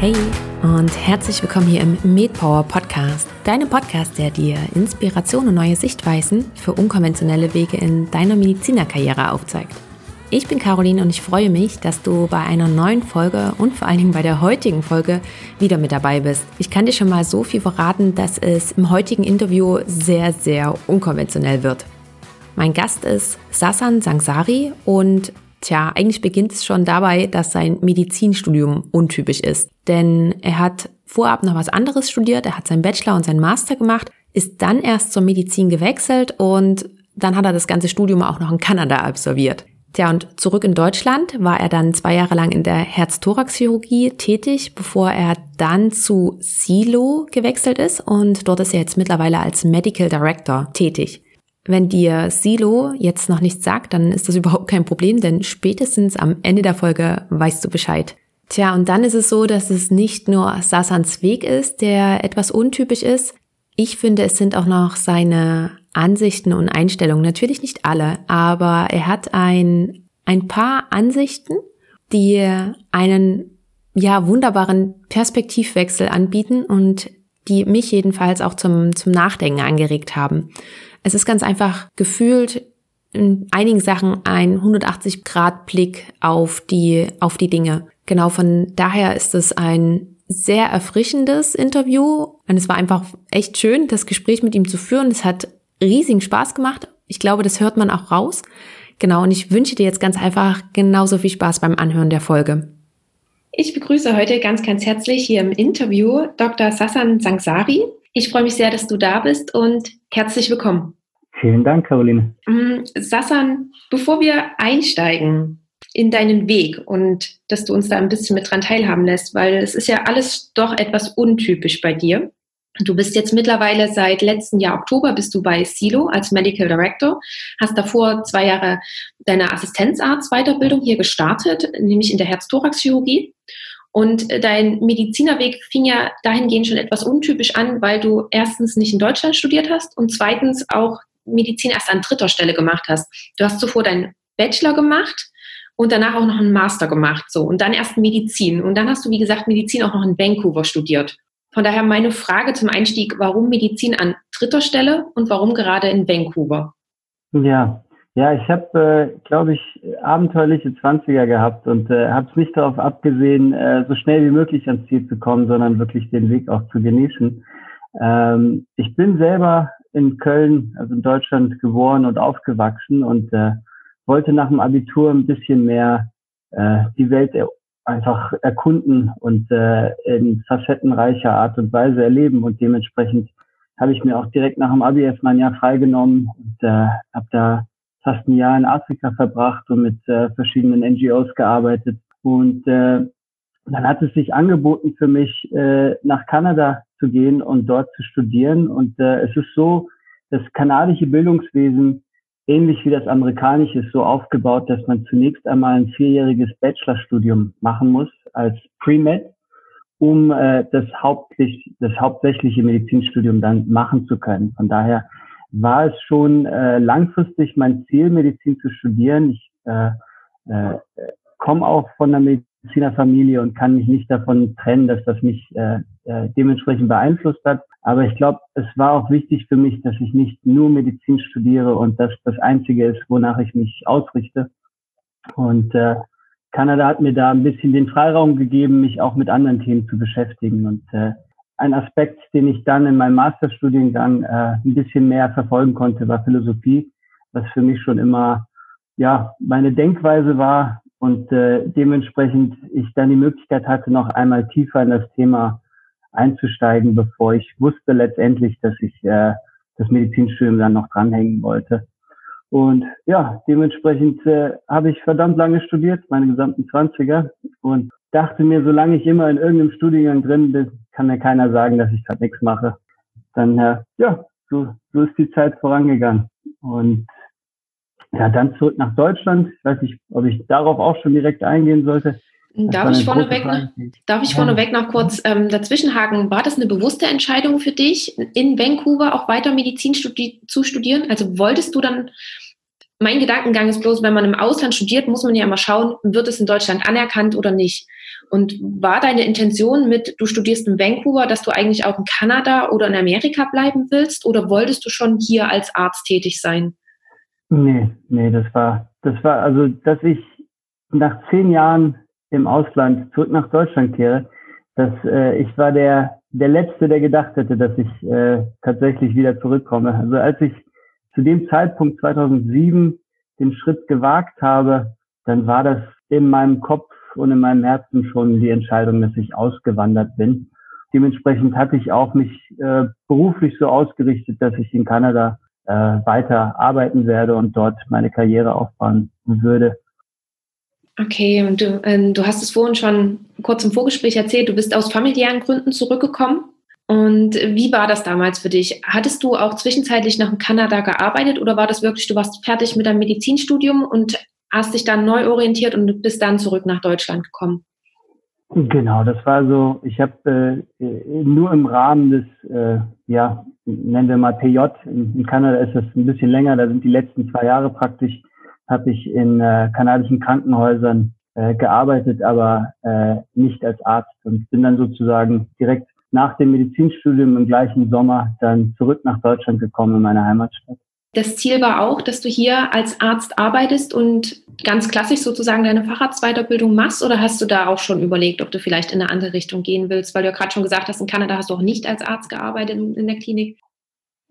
Hey und herzlich willkommen hier im MedPower Podcast, deinem Podcast, der dir Inspiration und neue Sichtweisen für unkonventionelle Wege in deiner Medizinerkarriere aufzeigt. Ich bin Caroline und ich freue mich, dass du bei einer neuen Folge und vor allen Dingen bei der heutigen Folge wieder mit dabei bist. Ich kann dir schon mal so viel verraten, dass es im heutigen Interview sehr, sehr unkonventionell wird. Mein Gast ist Sasan Sangsari und Tja, eigentlich beginnt es schon dabei, dass sein Medizinstudium untypisch ist. Denn er hat vorab noch was anderes studiert, er hat seinen Bachelor und seinen Master gemacht, ist dann erst zur Medizin gewechselt und dann hat er das ganze Studium auch noch in Kanada absolviert. Tja, und zurück in Deutschland war er dann zwei Jahre lang in der Herz-Thorax-Chirurgie tätig, bevor er dann zu Silo gewechselt ist und dort ist er jetzt mittlerweile als Medical Director tätig. Wenn dir Silo jetzt noch nichts sagt, dann ist das überhaupt kein Problem, denn spätestens am Ende der Folge weißt du Bescheid. Tja, und dann ist es so, dass es nicht nur Sasans Weg ist, der etwas untypisch ist. Ich finde, es sind auch noch seine Ansichten und Einstellungen. Natürlich nicht alle, aber er hat ein, ein paar Ansichten, die einen, ja, wunderbaren Perspektivwechsel anbieten und die mich jedenfalls auch zum, zum Nachdenken angeregt haben. Es ist ganz einfach gefühlt in einigen Sachen ein 180-Grad-Blick auf die, auf die Dinge. Genau von daher ist es ein sehr erfrischendes Interview und es war einfach echt schön, das Gespräch mit ihm zu führen. Es hat riesigen Spaß gemacht. Ich glaube, das hört man auch raus. Genau, und ich wünsche dir jetzt ganz einfach genauso viel Spaß beim Anhören der Folge. Ich begrüße heute ganz, ganz herzlich hier im Interview Dr. Sasan Sangsari. Ich freue mich sehr, dass du da bist und herzlich willkommen. Vielen Dank, Caroline. Mm, Sassan, bevor wir einsteigen in deinen Weg und dass du uns da ein bisschen mit dran teilhaben lässt, weil es ist ja alles doch etwas untypisch bei dir. Du bist jetzt mittlerweile seit letzten Jahr Oktober bist du bei Silo als Medical Director, hast davor zwei Jahre deine Assistenzarzt-Weiterbildung hier gestartet, nämlich in der Herz-Thorax-Chirurgie. Und dein Medizinerweg fing ja dahingehend schon etwas untypisch an, weil du erstens nicht in Deutschland studiert hast und zweitens auch Medizin erst an dritter Stelle gemacht hast. Du hast zuvor deinen Bachelor gemacht und danach auch noch einen Master gemacht, so und dann erst Medizin und dann hast du wie gesagt Medizin auch noch in Vancouver studiert. Von daher meine Frage zum Einstieg: Warum Medizin an dritter Stelle und warum gerade in Vancouver? Ja, ja, ich habe, äh, glaube ich, abenteuerliche Zwanziger gehabt und äh, habe es nicht darauf abgesehen, äh, so schnell wie möglich ans Ziel zu kommen, sondern wirklich den Weg auch zu genießen. Ähm, ich bin selber in Köln, also in Deutschland, geboren und aufgewachsen und äh, wollte nach dem Abitur ein bisschen mehr äh, die Welt er einfach erkunden und äh, in facettenreicher Art und Weise erleben und dementsprechend habe ich mir auch direkt nach dem Abi erstmal ein Jahr freigenommen und äh, habe da fast ein Jahr in Afrika verbracht und mit äh, verschiedenen NGOs gearbeitet. Und äh, dann hat es sich angeboten für mich, äh, nach Kanada zu gehen und dort zu studieren. Und äh, es ist so, das kanadische Bildungswesen, ähnlich wie das amerikanische, ist so aufgebaut, dass man zunächst einmal ein vierjähriges Bachelorstudium machen muss als Pre-Med, um äh, das, hauptsächlich, das hauptsächliche Medizinstudium dann machen zu können. Von daher war es schon äh, langfristig mein Ziel, Medizin zu studieren. Ich äh, äh, komme auch von einer Medizinerfamilie und kann mich nicht davon trennen, dass das mich äh, äh, dementsprechend beeinflusst hat. Aber ich glaube, es war auch wichtig für mich, dass ich nicht nur Medizin studiere und das das Einzige ist, wonach ich mich ausrichte. Und äh, Kanada hat mir da ein bisschen den Freiraum gegeben, mich auch mit anderen Themen zu beschäftigen. Und äh, ein Aspekt, den ich dann in meinem Masterstudiengang äh, ein bisschen mehr verfolgen konnte, war Philosophie, was für mich schon immer ja meine Denkweise war und äh, dementsprechend ich dann die Möglichkeit hatte, noch einmal tiefer in das Thema einzusteigen, bevor ich wusste letztendlich, dass ich äh, das Medizinstudium dann noch dranhängen wollte. Und ja, dementsprechend äh, habe ich verdammt lange studiert, meine gesamten Zwanziger und dachte mir, solange ich immer in irgendeinem Studiengang drin bin, kann mir keiner sagen, dass ich gerade nichts mache. Dann, äh, ja, so, so ist die Zeit vorangegangen. Und ja, dann zurück nach Deutschland. Ich weiß nicht, ob ich darauf auch schon direkt eingehen sollte. Darf ich, vorneweg noch, darf ich vorneweg noch kurz ähm, dazwischenhaken? War das eine bewusste Entscheidung für dich, in Vancouver auch weiter Medizin studi zu studieren? Also wolltest du dann mein Gedankengang ist bloß, wenn man im Ausland studiert, muss man ja immer schauen, wird es in Deutschland anerkannt oder nicht. Und war deine Intention mit, du studierst in Vancouver, dass du eigentlich auch in Kanada oder in Amerika bleiben willst? Oder wolltest du schon hier als Arzt tätig sein? Nee, nee, das war, das war, also, dass ich nach zehn Jahren im Ausland zurück nach Deutschland kehre, dass äh, ich war der, der Letzte, der gedacht hätte, dass ich äh, tatsächlich wieder zurückkomme. Also als ich zu dem Zeitpunkt 2007 den Schritt gewagt habe, dann war das in meinem Kopf und in meinem Herzen schon die Entscheidung, dass ich ausgewandert bin. Dementsprechend hatte ich auch mich äh, beruflich so ausgerichtet, dass ich in Kanada äh, weiter arbeiten werde und dort meine Karriere aufbauen würde. Okay, und du, äh, du hast es vorhin schon kurz im Vorgespräch erzählt, du bist aus familiären Gründen zurückgekommen. Und wie war das damals für dich? Hattest du auch zwischenzeitlich noch in Kanada gearbeitet oder war das wirklich, du warst fertig mit deinem Medizinstudium und hast dich dann neu orientiert und bist dann zurück nach Deutschland gekommen? Genau, das war so, ich habe äh, nur im Rahmen des, äh, ja, nennen wir mal PJ, in, in, Kanada ist das ein bisschen länger, da sind die letzten zwei Jahre praktisch, habe ich in äh, kanadischen Krankenhäusern äh, gearbeitet, aber äh, nicht als Arzt und bin dann sozusagen direkt nach dem Medizinstudium im gleichen Sommer dann zurück nach Deutschland gekommen in meine Heimatstadt. Das Ziel war auch, dass du hier als Arzt arbeitest und ganz klassisch sozusagen deine Facharztweiterbildung machst oder hast du da auch schon überlegt, ob du vielleicht in eine andere Richtung gehen willst? Weil du ja gerade schon gesagt hast, in Kanada hast du auch nicht als Arzt gearbeitet in der Klinik.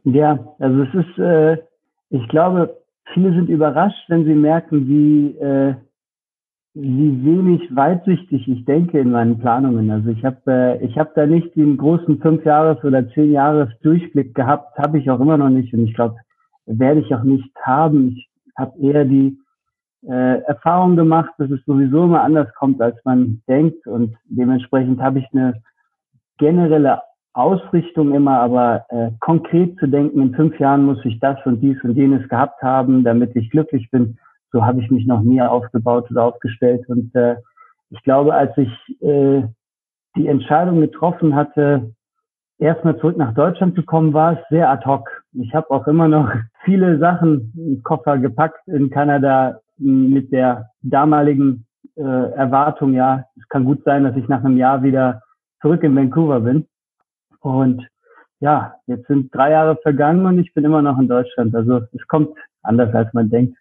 Ja, also es ist, äh, ich glaube, viele sind überrascht, wenn sie merken, wie, äh, wie wenig weitsichtig ich denke in meinen Planungen. Also ich habe äh, ich habe da nicht den großen fünf Jahres oder zehn Jahres Durchblick gehabt, habe ich auch immer noch nicht und ich glaube, werde ich auch nicht haben. Ich habe eher die äh, Erfahrung gemacht, dass es sowieso immer anders kommt, als man denkt und dementsprechend habe ich eine generelle Ausrichtung immer, aber äh, konkret zu denken, in fünf Jahren muss ich das und dies und jenes gehabt haben, damit ich glücklich bin so habe ich mich noch nie aufgebaut oder aufgestellt. Und äh, ich glaube, als ich äh, die Entscheidung getroffen hatte, erstmal zurück nach Deutschland zu kommen, war es sehr ad hoc. Ich habe auch immer noch viele Sachen im Koffer gepackt in Kanada mit der damaligen äh, Erwartung, ja, es kann gut sein, dass ich nach einem Jahr wieder zurück in Vancouver bin. Und ja, jetzt sind drei Jahre vergangen und ich bin immer noch in Deutschland. Also es kommt anders, als man denkt.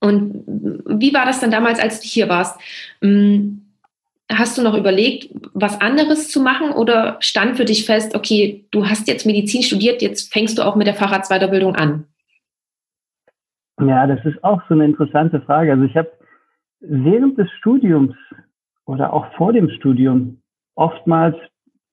Und wie war das dann damals, als du hier warst? Hm, hast du noch überlegt, was anderes zu machen oder stand für dich fest, okay, du hast jetzt Medizin studiert, jetzt fängst du auch mit der Facharztweiterbildung an? Ja, das ist auch so eine interessante Frage. Also ich habe während des Studiums oder auch vor dem Studium oftmals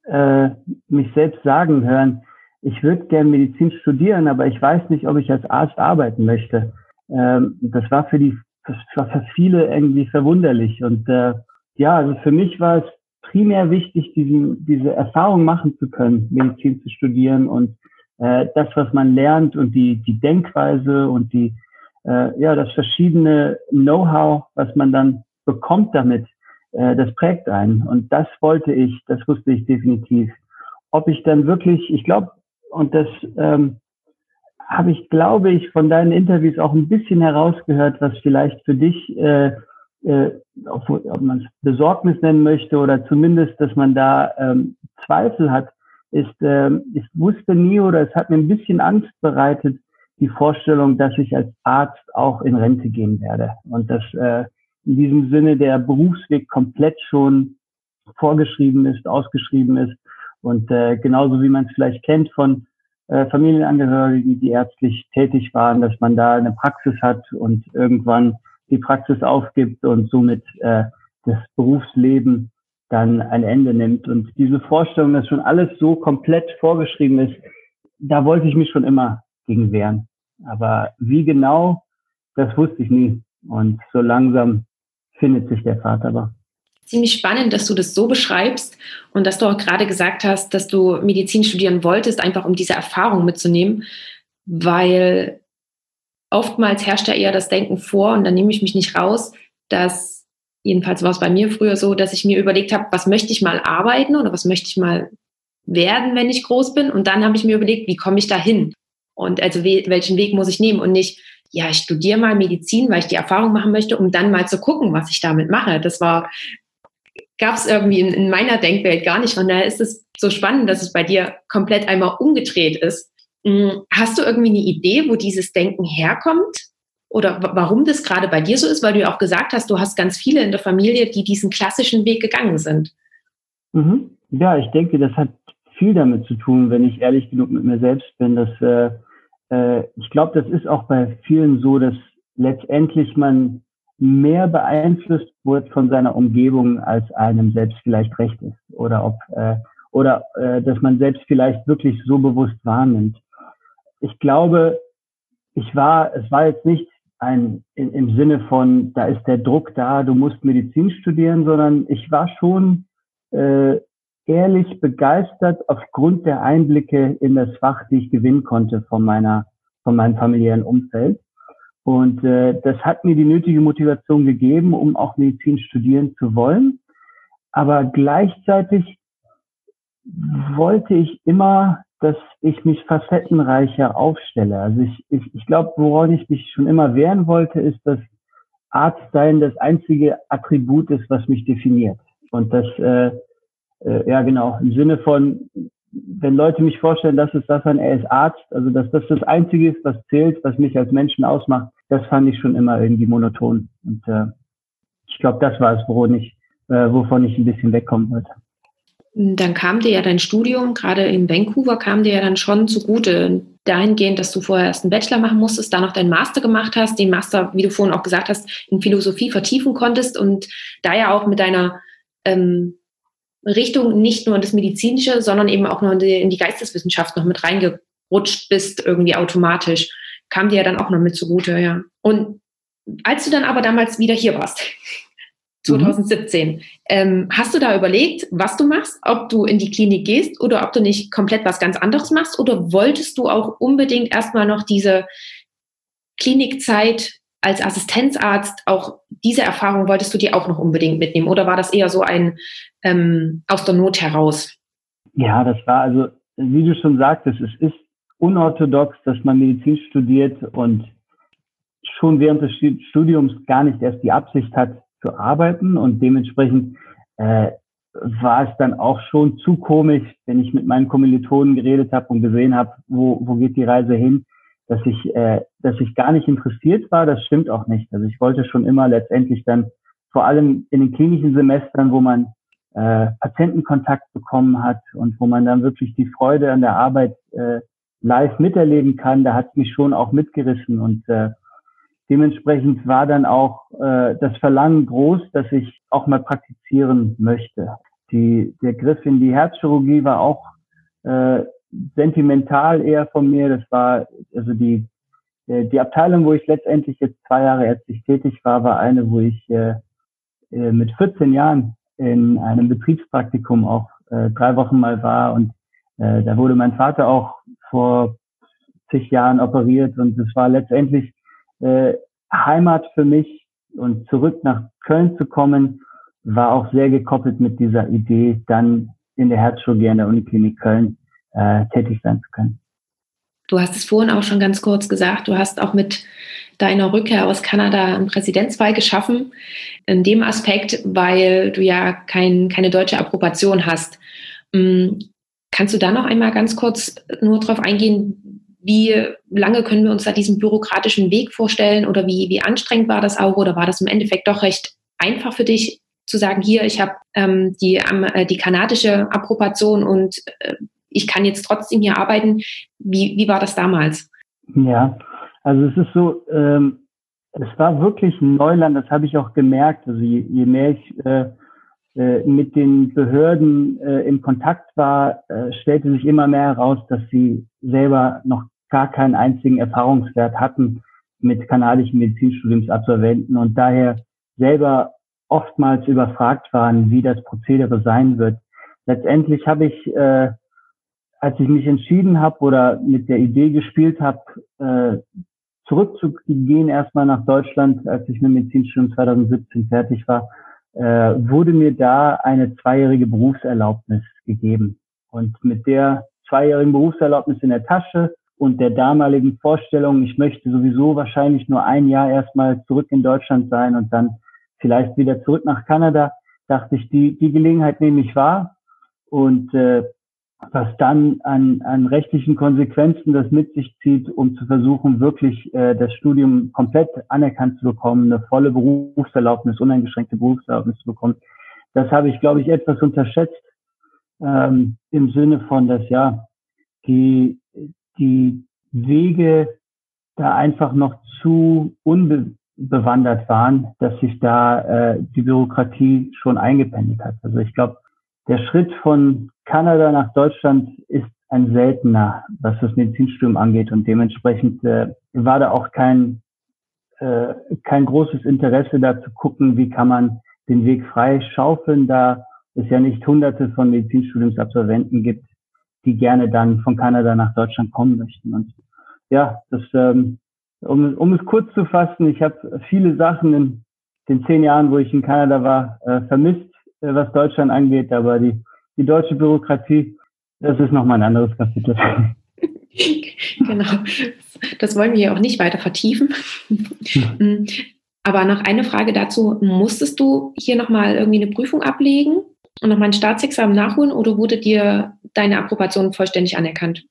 äh, mich selbst sagen hören, ich würde gern Medizin studieren, aber ich weiß nicht, ob ich als Arzt arbeiten möchte ähm, das war für die, das war für viele irgendwie verwunderlich. Und äh, ja, also für mich war es primär wichtig, diesen, diese Erfahrung machen zu können, Medizin zu studieren und äh, das, was man lernt und die, die Denkweise und die, äh, ja, das verschiedene Know-how, was man dann bekommt damit, äh, das prägt einen. Und das wollte ich, das wusste ich definitiv. Ob ich dann wirklich, ich glaube, und das ähm, habe ich, glaube ich, von deinen Interviews auch ein bisschen herausgehört, was vielleicht für dich, äh, äh, ob, ob man es Besorgnis nennen möchte oder zumindest, dass man da ähm, Zweifel hat, ist, äh, ich wusste nie oder es hat mir ein bisschen Angst bereitet, die Vorstellung, dass ich als Arzt auch in Rente gehen werde und dass äh, in diesem Sinne der Berufsweg komplett schon vorgeschrieben ist, ausgeschrieben ist und äh, genauso wie man es vielleicht kennt von äh, Familienangehörigen, die ärztlich tätig waren, dass man da eine Praxis hat und irgendwann die Praxis aufgibt und somit äh, das Berufsleben dann ein Ende nimmt. Und diese Vorstellung, dass schon alles so komplett vorgeschrieben ist, da wollte ich mich schon immer gegen wehren. Aber wie genau, das wusste ich nie. Und so langsam findet sich der Vater aber. Ziemlich spannend, dass du das so beschreibst und dass du auch gerade gesagt hast, dass du Medizin studieren wolltest, einfach um diese Erfahrung mitzunehmen, weil oftmals herrscht ja eher das Denken vor und dann nehme ich mich nicht raus, dass jedenfalls war es bei mir früher so, dass ich mir überlegt habe, was möchte ich mal arbeiten oder was möchte ich mal werden, wenn ich groß bin? Und dann habe ich mir überlegt, wie komme ich da hin? Und also welchen Weg muss ich nehmen? Und nicht ja, ich studiere mal Medizin, weil ich die Erfahrung machen möchte, um dann mal zu gucken, was ich damit mache. Das war, gab es irgendwie in, in, meiner Denkwelt gar nicht. Von daher ist es so spannend, dass es bei dir komplett einmal umgedreht ist. Hm, hast du irgendwie eine Idee, wo dieses Denken herkommt? Oder warum das gerade bei dir so ist? Weil du ja auch gesagt hast, du hast ganz viele in der Familie, die diesen klassischen Weg gegangen sind. Mhm. Ja, ich denke, das hat viel damit zu tun, wenn ich ehrlich genug mit mir selbst bin, dass äh, äh, ich glaube, das ist auch bei vielen so, dass letztendlich man mehr beeinflusst wird von seiner Umgebung, als einem selbst vielleicht recht ist. Oder ob äh, oder äh, dass man selbst vielleicht wirklich so bewusst wahrnimmt. Ich glaube, ich war, es war jetzt nicht ein in, im Sinne von, da ist der Druck da, du musst Medizin studieren, sondern ich war schon äh, ehrlich begeistert aufgrund der Einblicke in das Fach, die ich gewinnen konnte von meiner, von meinem familiären Umfeld. Und äh, das hat mir die nötige Motivation gegeben, um auch Medizin studieren zu wollen. Aber gleichzeitig wollte ich immer, dass ich mich facettenreicher aufstelle. Also ich, ich, ich glaube, woran ich mich schon immer wehren wollte, ist, dass Arztsein das einzige Attribut ist, was mich definiert. Und das äh, äh, ja genau, im Sinne von, wenn Leute mich vorstellen, das ist das, er ist Arzt, also dass das das Einzige ist, was zählt, was mich als Menschen ausmacht, das fand ich schon immer irgendwie monoton. Und äh, ich glaube, das war es, woran ich, äh, wovon ich ein bisschen wegkommen wollte. Dann kam dir ja dein Studium, gerade in Vancouver, kam dir ja dann schon zugute, dahingehend, dass du vorher erst einen Bachelor machen musstest, dann noch deinen Master gemacht hast, den Master, wie du vorhin auch gesagt hast, in Philosophie vertiefen konntest und da ja auch mit deiner ähm, Richtung nicht nur das Medizinische, sondern eben auch noch in die, in die Geisteswissenschaft noch mit reingerutscht bist, irgendwie automatisch. Kam dir ja dann auch noch mit zugute, ja. Und als du dann aber damals wieder hier warst, 2017, mhm. ähm, hast du da überlegt, was du machst, ob du in die Klinik gehst oder ob du nicht komplett was ganz anderes machst oder wolltest du auch unbedingt erstmal noch diese Klinikzeit als Assistenzarzt auch diese Erfahrung wolltest du dir auch noch unbedingt mitnehmen? Oder war das eher so ein ähm, aus der Not heraus? Ja, das war also, wie du schon sagtest, es ist unorthodox, dass man Medizin studiert und schon während des Studiums gar nicht erst die Absicht hat zu arbeiten. Und dementsprechend äh, war es dann auch schon zu komisch, wenn ich mit meinen Kommilitonen geredet habe und gesehen habe, wo, wo geht die Reise hin, dass ich, äh, dass ich gar nicht interessiert war, das stimmt auch nicht. Also ich wollte schon immer letztendlich dann, vor allem in den klinischen Semestern, wo man äh, Patientenkontakt bekommen hat und wo man dann wirklich die Freude an der Arbeit äh, live miterleben kann, da hat mich schon auch mitgerissen und äh, dementsprechend war dann auch äh, das Verlangen groß, dass ich auch mal praktizieren möchte. Die, der Griff in die Herzchirurgie war auch äh, sentimental eher von mir. Das war also die äh, die Abteilung, wo ich letztendlich jetzt zwei Jahre ärztlich tätig war, war eine, wo ich äh, äh mit 14 Jahren in einem Betriebspraktikum auch äh, drei Wochen mal war. Und äh, da wurde mein Vater auch vor zig Jahren operiert. Und es war letztendlich äh, Heimat für mich. Und zurück nach Köln zu kommen, war auch sehr gekoppelt mit dieser Idee, dann in der Herzchirurgie an der Uniklinik Köln äh, tätig sein zu können. Du hast es vorhin auch schon ganz kurz gesagt, du hast auch mit deiner Rückkehr aus Kanada einen Präsidentsfall geschaffen, in dem Aspekt, weil du ja kein, keine deutsche Approbation hast. Mm, kannst du da noch einmal ganz kurz nur darauf eingehen, wie lange können wir uns da diesen bürokratischen Weg vorstellen oder wie, wie anstrengend war das auch oder war das im Endeffekt doch recht einfach für dich zu sagen, hier, ich habe ähm, die, äh, die kanadische Approbation und äh, ich kann jetzt trotzdem hier arbeiten. Wie, wie war das damals? Ja, also es ist so, ähm, es war wirklich ein Neuland, das habe ich auch gemerkt. Also je, je mehr ich äh, äh, mit den Behörden äh, in Kontakt war, äh, stellte sich immer mehr heraus, dass sie selber noch gar keinen einzigen Erfahrungswert hatten mit kanadischen Medizinstudiumsabsolventen und daher selber oftmals überfragt waren, wie das Prozedere sein wird. Letztendlich habe ich äh, als ich mich entschieden habe oder mit der Idee gespielt habe, äh, zurückzugehen erstmal nach Deutschland, als ich mit Medizinstudium 2017 fertig war, äh, wurde mir da eine zweijährige Berufserlaubnis gegeben. Und mit der zweijährigen Berufserlaubnis in der Tasche und der damaligen Vorstellung, ich möchte sowieso wahrscheinlich nur ein Jahr erstmal zurück in Deutschland sein und dann vielleicht wieder zurück nach Kanada, dachte ich, die, die Gelegenheit nehme ich wahr. Und äh, was dann an, an rechtlichen Konsequenzen das mit sich zieht, um zu versuchen, wirklich äh, das Studium komplett anerkannt zu bekommen, eine volle Berufserlaubnis, uneingeschränkte Berufserlaubnis zu bekommen. Das habe ich, glaube ich, etwas unterschätzt ähm, im Sinne von, dass ja die, die Wege da einfach noch zu unbewandert waren, dass sich da äh, die Bürokratie schon eingependelt hat. Also ich glaube, der Schritt von Kanada nach Deutschland ist ein seltener, was das Medizinstudium angeht. Und dementsprechend äh, war da auch kein, äh, kein großes Interesse da zu gucken, wie kann man den Weg frei schaufeln, da es ja nicht hunderte von Medizinstudiumsabsolventen gibt, die gerne dann von Kanada nach Deutschland kommen möchten. Und ja, das, ähm, um, um es kurz zu fassen, ich habe viele Sachen in den zehn Jahren, wo ich in Kanada war, äh, vermisst was Deutschland angeht, aber die, die deutsche Bürokratie, das ist nochmal ein anderes Kapitel. genau, das wollen wir ja auch nicht weiter vertiefen. Aber noch eine Frage dazu, musstest du hier nochmal irgendwie eine Prüfung ablegen und nochmal ein Staatsexamen nachholen oder wurde dir deine Approbation vollständig anerkannt?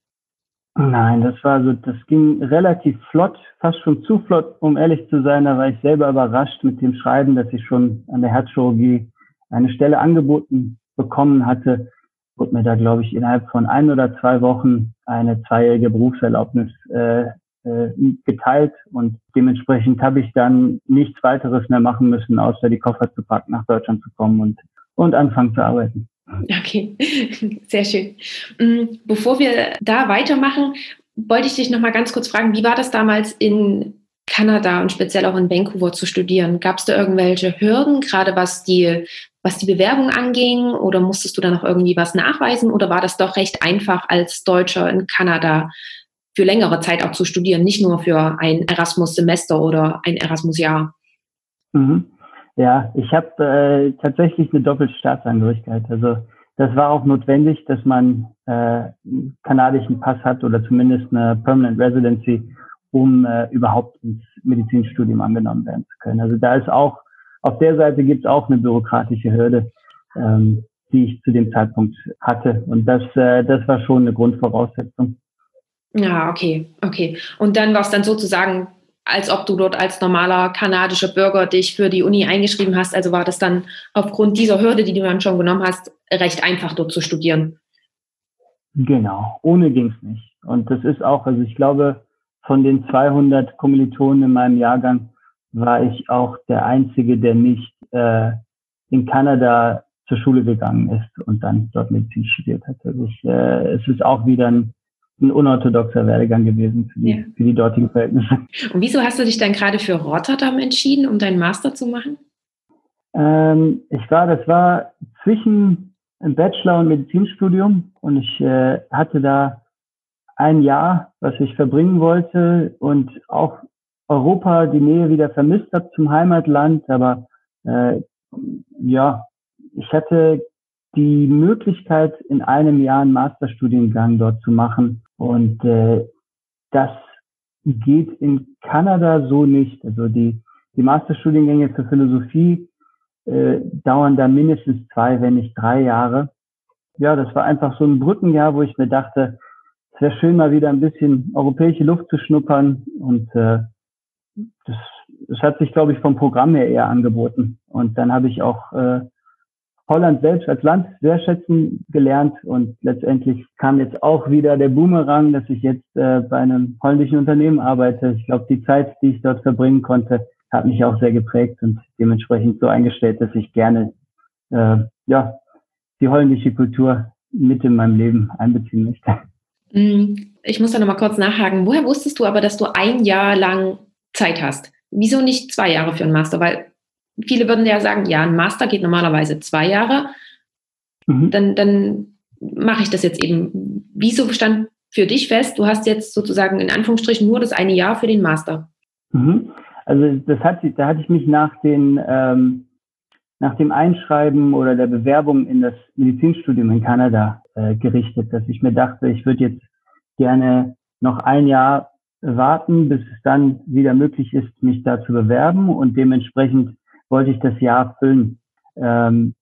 Nein, das war so, das ging relativ flott, fast schon zu flott, um ehrlich zu sein. Da war ich selber überrascht mit dem Schreiben, dass ich schon an der Herzchirurgie eine Stelle angeboten bekommen hatte, wurde mir da, glaube ich, innerhalb von ein oder zwei Wochen eine zweijährige Berufserlaubnis äh, äh, geteilt und dementsprechend habe ich dann nichts weiteres mehr machen müssen, außer die Koffer zu packen, nach Deutschland zu kommen und, und anfangen zu arbeiten. Okay, sehr schön. Mm, bevor wir da weitermachen, wollte ich dich noch mal ganz kurz fragen, wie war das damals in Kanada und speziell auch in Vancouver zu studieren? Gab es da irgendwelche Hürden, gerade was die, was die Bewerbung anging? Oder musstest du da noch irgendwie was nachweisen? Oder war das doch recht einfach als Deutscher in Kanada für längere Zeit auch zu studieren, nicht nur für ein Erasmus-Semester oder ein Erasmus-Jahr? Mhm. Ja, ich habe äh, tatsächlich eine Doppelstaatsangehörigkeit. Also das war auch notwendig, dass man äh, einen kanadischen Pass hat oder zumindest eine Permanent Residency, um äh, überhaupt ins Medizinstudium angenommen werden zu können. Also da ist auch, auf der Seite gibt es auch eine bürokratische Hürde, ähm, die ich zu dem Zeitpunkt hatte. Und das, äh, das war schon eine Grundvoraussetzung. Ja, okay, okay. Und dann war es dann sozusagen, als ob du dort als normaler kanadischer Bürger dich für die Uni eingeschrieben hast. Also war das dann aufgrund dieser Hürde, die du dann schon genommen hast, recht einfach dort zu studieren. Genau, ohne ging es nicht. Und das ist auch, also ich glaube, von den 200 Kommilitonen in meinem Jahrgang war ich auch der Einzige, der nicht äh, in Kanada zur Schule gegangen ist und dann dort Medizin studiert hat. Also ich, äh, es ist auch wieder ein, ein unorthodoxer Werdegang gewesen für die, ja. für die dortigen Verhältnisse. Und wieso hast du dich dann gerade für Rotterdam entschieden, um deinen Master zu machen? Ähm, ich war, das war zwischen Bachelor und Medizinstudium und ich äh, hatte da ein Jahr, was ich verbringen wollte und auch Europa die Nähe wieder vermisst habe zum Heimatland. Aber äh, ja, ich hatte die Möglichkeit, in einem Jahr einen Masterstudiengang dort zu machen. Und äh, das geht in Kanada so nicht. Also die, die Masterstudiengänge für Philosophie äh, dauern da mindestens zwei, wenn nicht drei Jahre. Ja, das war einfach so ein Brückenjahr, wo ich mir dachte, es wäre schön, mal wieder ein bisschen europäische Luft zu schnuppern. Und äh, das, das hat sich, glaube ich, vom Programm her eher angeboten. Und dann habe ich auch äh, Holland selbst als Land sehr schätzen gelernt. Und letztendlich kam jetzt auch wieder der Boomerang, dass ich jetzt äh, bei einem holländischen Unternehmen arbeite. Ich glaube, die Zeit, die ich dort verbringen konnte, hat mich auch sehr geprägt und dementsprechend so eingestellt, dass ich gerne äh, ja die holländische Kultur mit in meinem Leben einbeziehen möchte. Mm, ich muss da nochmal kurz nachhaken. Woher wusstest du aber, dass du ein Jahr lang Zeit hast? Wieso nicht zwei Jahre für einen Master? Weil viele würden ja sagen, ja, ein Master geht normalerweise zwei Jahre. Mhm. Dann, dann mache ich das jetzt eben. Wieso stand für dich fest, du hast jetzt sozusagen in Anführungsstrichen nur das eine Jahr für den Master? Mhm. Also das hat, da hatte ich mich nach den ähm, nach dem Einschreiben oder der Bewerbung in das Medizinstudium in Kanada äh, gerichtet, dass ich mir dachte, ich würde jetzt gerne noch ein Jahr warten, bis es dann wieder möglich ist, mich da zu bewerben und dementsprechend wollte ich das Jahr füllen. Ähm,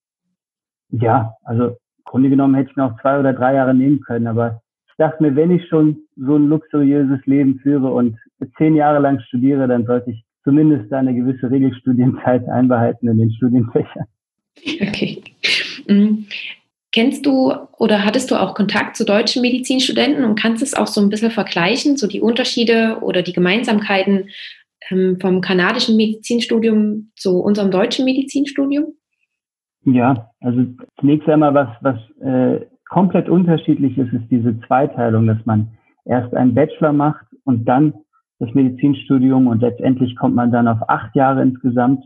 ja, also im Grunde genommen hätte ich noch zwei oder drei Jahre nehmen können, aber ich dachte mir, wenn ich schon so ein luxuriöses Leben führe und zehn Jahre lang studiere, dann sollte ich zumindest eine gewisse Regelstudienzeit einbehalten in den Studienfächern. Okay. Kennst du oder hattest du auch Kontakt zu deutschen Medizinstudenten und kannst es auch so ein bisschen vergleichen, so die Unterschiede oder die Gemeinsamkeiten ähm, vom kanadischen Medizinstudium zu unserem deutschen Medizinstudium? Ja, also zunächst einmal was, was äh, komplett unterschiedlich ist, ist diese Zweiteilung, dass man erst einen Bachelor macht und dann das Medizinstudium und letztendlich kommt man dann auf acht Jahre insgesamt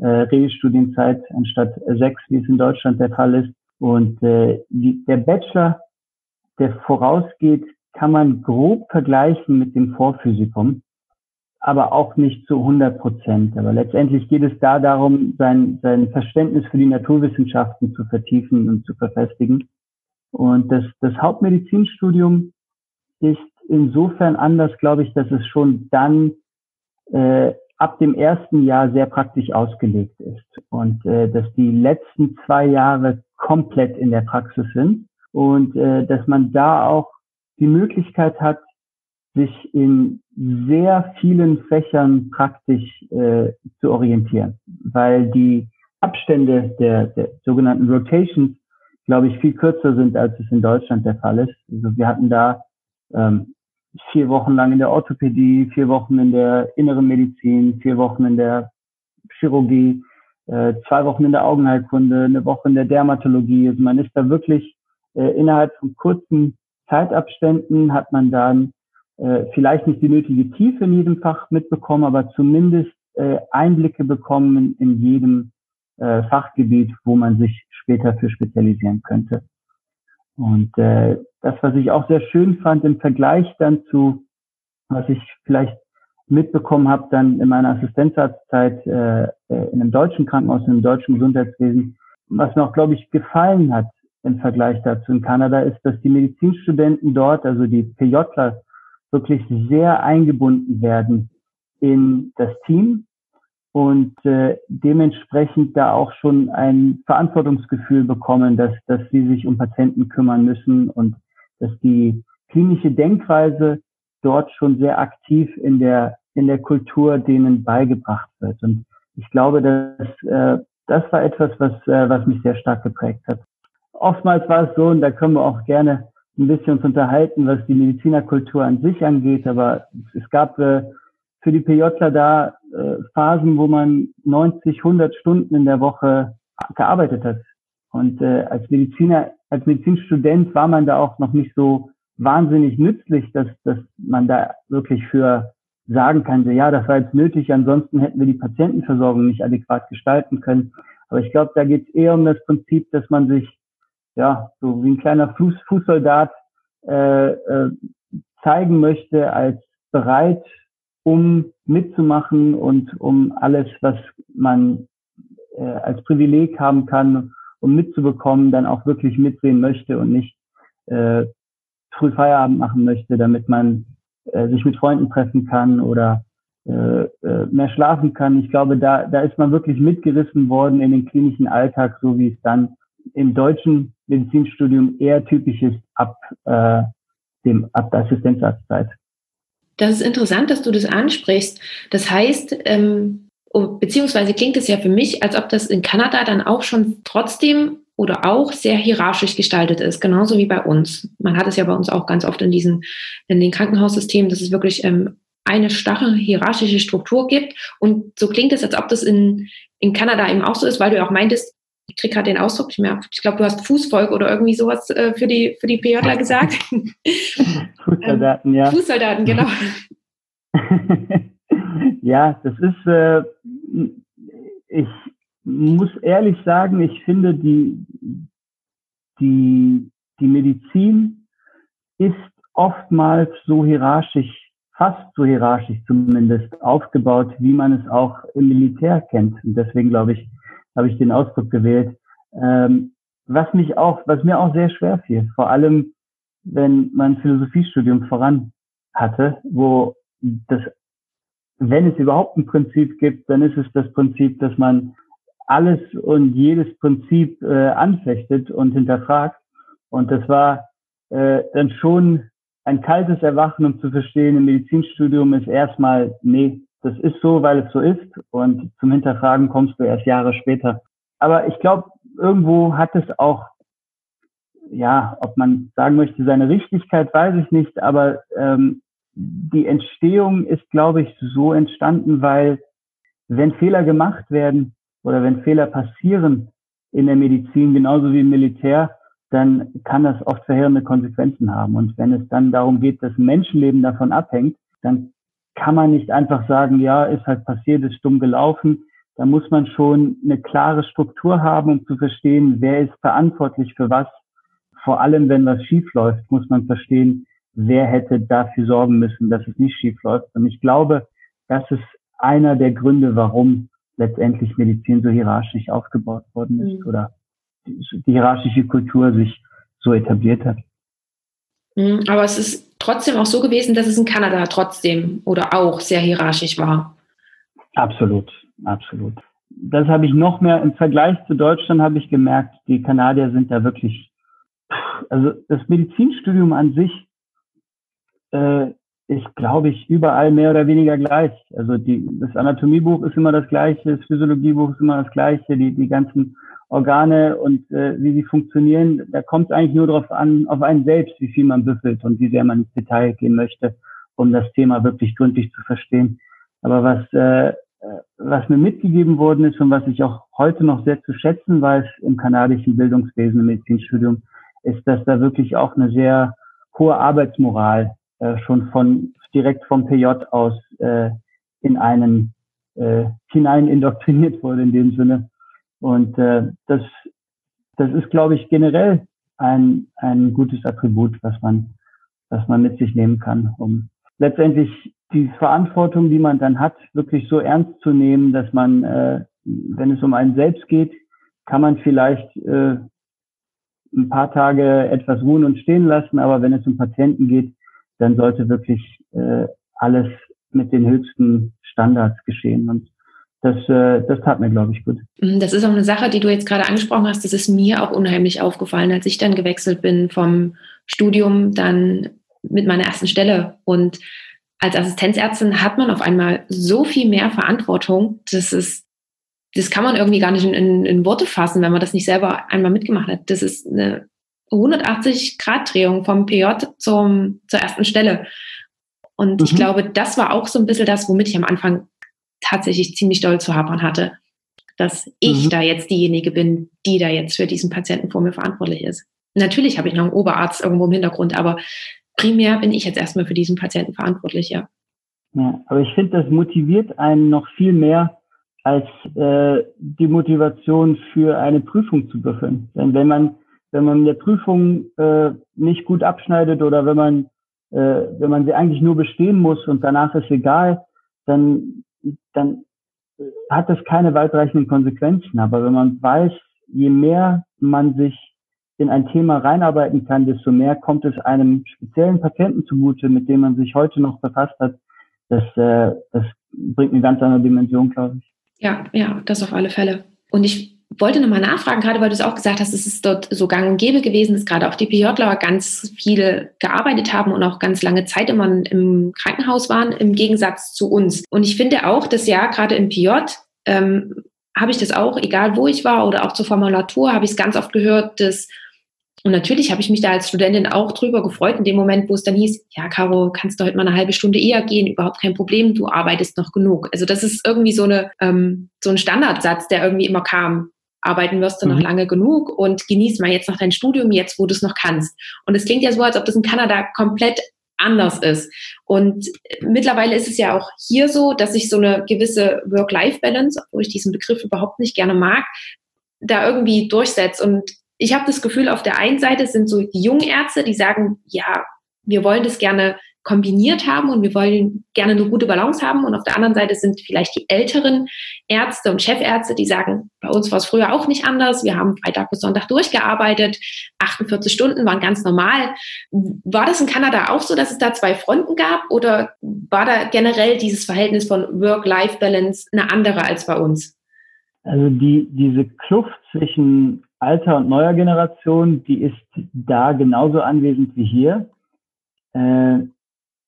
äh, Regelstudienzeit anstatt sechs, wie es in Deutschland der Fall ist. Und äh, die, der Bachelor, der vorausgeht, kann man grob vergleichen mit dem Vorphysikum aber auch nicht zu 100 Prozent. Aber letztendlich geht es da darum, sein, sein Verständnis für die Naturwissenschaften zu vertiefen und zu verfestigen. Und das, das Hauptmedizinstudium ist insofern anders, glaube ich, dass es schon dann äh, ab dem ersten Jahr sehr praktisch ausgelegt ist und äh, dass die letzten zwei Jahre komplett in der Praxis sind. Und äh, dass man da auch die Möglichkeit hat, sich in sehr vielen Fächern praktisch äh, zu orientieren, weil die Abstände der, der sogenannten Rotations, glaube ich, viel kürzer sind, als es in Deutschland der Fall ist. Also wir hatten da ähm, vier Wochen lang in der Orthopädie, vier Wochen in der inneren Medizin, vier Wochen in der Chirurgie, äh, zwei Wochen in der Augenheilkunde, eine Woche in der Dermatologie. Also man ist da wirklich äh, innerhalb von kurzen Zeitabständen hat man dann äh, vielleicht nicht die nötige Tiefe in jedem Fach mitbekommen, aber zumindest äh, Einblicke bekommen in jedem äh, Fachgebiet, wo man sich später für spezialisieren könnte. Und äh, das, was ich auch sehr schön fand im Vergleich dann zu, was ich vielleicht mitbekommen habe, dann in meiner Assistenzarztzeit äh, äh in einem deutschen Krankenhaus, in einem deutschen Gesundheitswesen, was mir auch, glaube ich, gefallen hat im Vergleich dazu in Kanada, ist, dass die Medizinstudenten dort, also die PJler, wirklich sehr eingebunden werden in das Team und äh, dementsprechend da auch schon ein Verantwortungsgefühl bekommen, dass, dass sie sich um Patienten kümmern müssen und dass die klinische Denkweise dort schon sehr aktiv in der, in der Kultur denen beigebracht wird. Und ich glaube, dass, äh, das war etwas, was, äh, was mich sehr stark geprägt hat. Oftmals war es so, und da können wir auch gerne ein bisschen uns unterhalten, was die Medizinerkultur an sich angeht, aber es gab äh, für die PJler da äh, Phasen, wo man 90, 100 Stunden in der Woche gearbeitet hat. Und äh, als Mediziner, als Medizinstudent war man da auch noch nicht so wahnsinnig nützlich, dass, dass man da wirklich für sagen kann, ja, das war jetzt nötig, ansonsten hätten wir die Patientenversorgung nicht adäquat gestalten können. Aber ich glaube, da geht es eher um das Prinzip, dass man sich ja, so wie ein kleiner Fuß, Fußsoldat äh, äh, zeigen möchte als bereit, um mitzumachen und um alles, was man äh, als Privileg haben kann, um mitzubekommen, dann auch wirklich mitsehen möchte und nicht äh, früh Feierabend machen möchte, damit man äh, sich mit Freunden treffen kann oder äh, äh, mehr schlafen kann. Ich glaube, da, da ist man wirklich mitgerissen worden in den klinischen Alltag, so wie es dann im deutschen Medizinstudium eher typisch ist ab, äh, dem, ab der Assistenzarztzeit. Das ist interessant, dass du das ansprichst. Das heißt, ähm, oh, beziehungsweise klingt es ja für mich, als ob das in Kanada dann auch schon trotzdem oder auch sehr hierarchisch gestaltet ist, genauso wie bei uns. Man hat es ja bei uns auch ganz oft in diesen, in den Krankenhaussystemen, dass es wirklich ähm, eine starre hierarchische Struktur gibt. Und so klingt es, als ob das in, in Kanada eben auch so ist, weil du auch meintest, ich kriege gerade den Ausdruck nicht mehr. Ich glaube, du hast Fußvolk oder irgendwie sowas äh, für die für die PJler gesagt. Fußsoldaten, ähm, ja. Fußsoldaten, genau. ja, das ist, äh, ich muss ehrlich sagen, ich finde die, die, die Medizin ist oftmals so hierarchisch, fast so hierarchisch zumindest aufgebaut, wie man es auch im Militär kennt. Und deswegen glaube ich, habe ich den Ausdruck gewählt. Ähm, was mich auch, was mir auch sehr schwer fiel, vor allem wenn mein Philosophiestudium vorangeht. hatte, wo das, wenn es überhaupt ein Prinzip gibt, dann ist es das Prinzip, dass man alles und jedes Prinzip äh, anfechtet und hinterfragt. Und das war äh, dann schon ein kaltes Erwachen, um zu verstehen, im Medizinstudium ist erstmal, nee, das ist so, weil es so ist. Und zum Hinterfragen kommst du erst Jahre später. Aber ich glaube, irgendwo hat es auch, ja, ob man sagen möchte, seine Richtigkeit, weiß ich nicht, aber ähm, die Entstehung ist, glaube ich, so entstanden, weil wenn Fehler gemacht werden oder wenn Fehler passieren in der Medizin, genauso wie im Militär, dann kann das oft verheerende Konsequenzen haben. Und wenn es dann darum geht, dass Menschenleben davon abhängt, dann kann man nicht einfach sagen, ja, ist halt passiert, ist stumm gelaufen. Da muss man schon eine klare Struktur haben, um zu verstehen, wer ist verantwortlich für was. Vor allem, wenn was schief läuft, muss man verstehen, wer hätte dafür sorgen müssen, dass es nicht schief läuft. Und ich glaube, das ist einer der Gründe, warum letztendlich Medizin so hierarchisch aufgebaut worden ist mhm. oder die, die hierarchische Kultur sich so etabliert hat. Mhm, aber es ist trotzdem auch so gewesen, dass es in Kanada trotzdem oder auch sehr hierarchisch war. Absolut, absolut. Das habe ich noch mehr im Vergleich zu Deutschland habe ich gemerkt, die Kanadier sind da wirklich, also das Medizinstudium an sich äh, ist, glaube ich, überall mehr oder weniger gleich. Also die, das Anatomiebuch ist immer das gleiche, das Physiologiebuch ist immer das gleiche, die, die ganzen Organe und äh, wie sie funktionieren, da kommt es eigentlich nur darauf an, auf einen selbst, wie viel man büffelt und wie sehr man ins Detail gehen möchte, um das Thema wirklich gründlich zu verstehen. Aber was, äh, was mir mitgegeben worden ist und was ich auch heute noch sehr zu schätzen weiß im kanadischen Bildungswesen, im Medizinstudium, ist, dass da wirklich auch eine sehr hohe Arbeitsmoral äh, schon von direkt vom PJ aus äh, in einen äh, hinein indoktriniert wurde in dem Sinne. Und äh, das, das ist, glaube ich, generell ein, ein gutes Attribut, was man, was man mit sich nehmen kann, um letztendlich die Verantwortung, die man dann hat, wirklich so ernst zu nehmen, dass man, äh, wenn es um einen selbst geht, kann man vielleicht äh, ein paar Tage etwas ruhen und stehen lassen, aber wenn es um Patienten geht, dann sollte wirklich äh, alles mit den höchsten Standards geschehen. Und das, äh, das tat mir, glaube ich, gut. Mhm, das ist auch eine Sache, die du jetzt gerade angesprochen hast. Das ist mir auch unheimlich aufgefallen, als ich dann gewechselt bin vom Studium dann mit meiner ersten Stelle. Und als Assistenzärztin hat man auf einmal so viel mehr Verantwortung. Das ist, das kann man irgendwie gar nicht in, in, in Worte fassen, wenn man das nicht selber einmal mitgemacht hat. Das ist eine 180-Grad-Drehung vom PJ zum, zur ersten Stelle. Und mhm. ich glaube, das war auch so ein bisschen das, womit ich am Anfang tatsächlich ziemlich doll zu hapern hatte, dass ich mhm. da jetzt diejenige bin, die da jetzt für diesen Patienten vor mir verantwortlich ist. Natürlich habe ich noch einen Oberarzt irgendwo im Hintergrund, aber primär bin ich jetzt erstmal für diesen Patienten verantwortlich, ja. Ja, aber ich finde, das motiviert einen noch viel mehr als äh, die Motivation für eine Prüfung zu büffeln. Denn wenn man wenn man in der Prüfung äh, nicht gut abschneidet oder wenn man, äh, wenn man sie eigentlich nur bestehen muss und danach ist egal, dann, dann hat das keine weitreichenden Konsequenzen. Aber wenn man weiß, je mehr man sich in ein Thema reinarbeiten kann, desto mehr kommt es einem speziellen Patienten zugute, mit dem man sich heute noch befasst hat. Das, äh, das bringt eine ganz andere Dimension, glaube ich. Ja, ja, das auf alle Fälle. Und ich wollte nochmal nachfragen, gerade weil du es auch gesagt hast, es ist dort so gang und gäbe gewesen, dass gerade auch die PJler ganz viele gearbeitet haben und auch ganz lange Zeit immer im Krankenhaus waren, im Gegensatz zu uns. Und ich finde auch, dass ja gerade im PJ ähm, habe ich das auch, egal wo ich war oder auch zur Formulatur, habe ich es ganz oft gehört, dass und natürlich habe ich mich da als Studentin auch drüber gefreut, in dem Moment, wo es dann hieß, ja, Caro, kannst du heute mal eine halbe Stunde eher gehen, überhaupt kein Problem, du arbeitest noch genug. Also das ist irgendwie so, eine, ähm, so ein Standardsatz, der irgendwie immer kam arbeiten wirst du mhm. noch lange genug und genieß mal jetzt noch dein Studium, jetzt wo du es noch kannst. Und es klingt ja so, als ob das in Kanada komplett anders ist. Und mittlerweile ist es ja auch hier so, dass sich so eine gewisse Work-Life-Balance, obwohl ich diesen Begriff überhaupt nicht gerne mag, da irgendwie durchsetzt. Und ich habe das Gefühl, auf der einen Seite sind so die jungen Ärzte, die sagen, ja, wir wollen das gerne kombiniert haben und wir wollen gerne eine gute Balance haben. Und auf der anderen Seite sind vielleicht die älteren Ärzte und Chefärzte, die sagen, bei uns war es früher auch nicht anders. Wir haben Freitag bis Sonntag durchgearbeitet. 48 Stunden waren ganz normal. War das in Kanada auch so, dass es da zwei Fronten gab oder war da generell dieses Verhältnis von Work-Life-Balance eine andere als bei uns? Also die, diese Kluft zwischen alter und neuer Generation, die ist da genauso anwesend wie hier. Äh,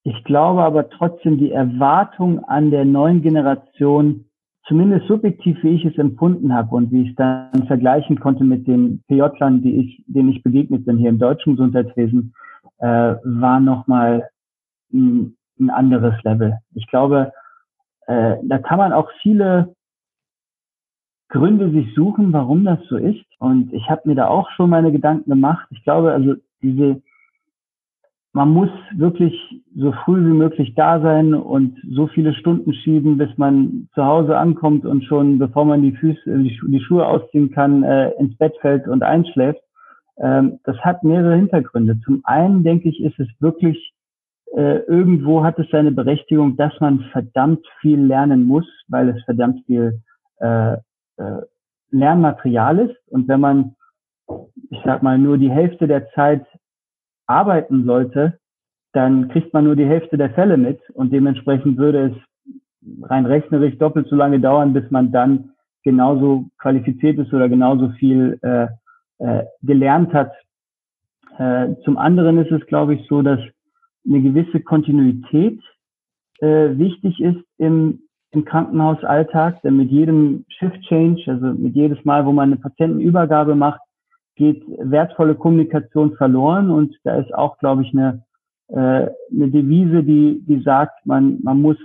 ich glaube aber trotzdem, die Erwartung an der neuen Generation, zumindest subjektiv, wie ich es empfunden habe und wie ich es dann vergleichen konnte mit den PJ-Lern, die ich, denen ich begegnet bin hier im deutschen Gesundheitswesen, äh, war nochmal ein, ein anderes Level. Ich glaube, äh, da kann man auch viele Gründe sich suchen, warum das so ist. Und ich habe mir da auch schon meine Gedanken gemacht. Ich glaube, also diese, man muss wirklich so früh wie möglich da sein und so viele Stunden schieben, bis man zu Hause ankommt und schon, bevor man die Füße, die, Schuhe ausziehen kann, äh, ins Bett fällt und einschläft. Ähm, das hat mehrere Hintergründe. Zum einen denke ich, ist es wirklich äh, irgendwo hat es seine Berechtigung, dass man verdammt viel lernen muss, weil es verdammt viel äh, äh, Lernmaterial ist. Und wenn man, ich sag mal, nur die Hälfte der Zeit arbeiten sollte, dann kriegt man nur die Hälfte der Fälle mit und dementsprechend würde es rein rechnerisch doppelt so lange dauern, bis man dann genauso qualifiziert ist oder genauso viel äh, äh, gelernt hat. Äh, zum anderen ist es, glaube ich, so, dass eine gewisse Kontinuität äh, wichtig ist im, im Krankenhausalltag, denn mit jedem Shift Change, also mit jedes Mal, wo man eine Patientenübergabe macht, geht wertvolle Kommunikation verloren und da ist auch, glaube ich, eine, äh, eine Devise, die, die sagt, man, man muss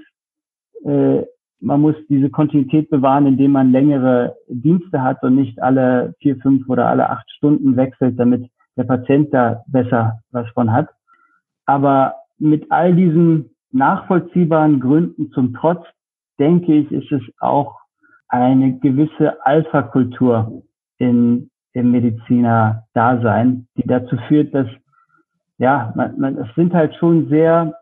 äh, man muss diese Kontinuität bewahren, indem man längere Dienste hat und nicht alle vier, fünf oder alle acht Stunden wechselt, damit der Patient da besser was von hat. Aber mit all diesen nachvollziehbaren Gründen zum Trotz denke ich, ist es auch eine gewisse Alpha-Kultur in, im Mediziner-Dasein, die dazu führt, dass, ja, man, man, es sind halt schon sehr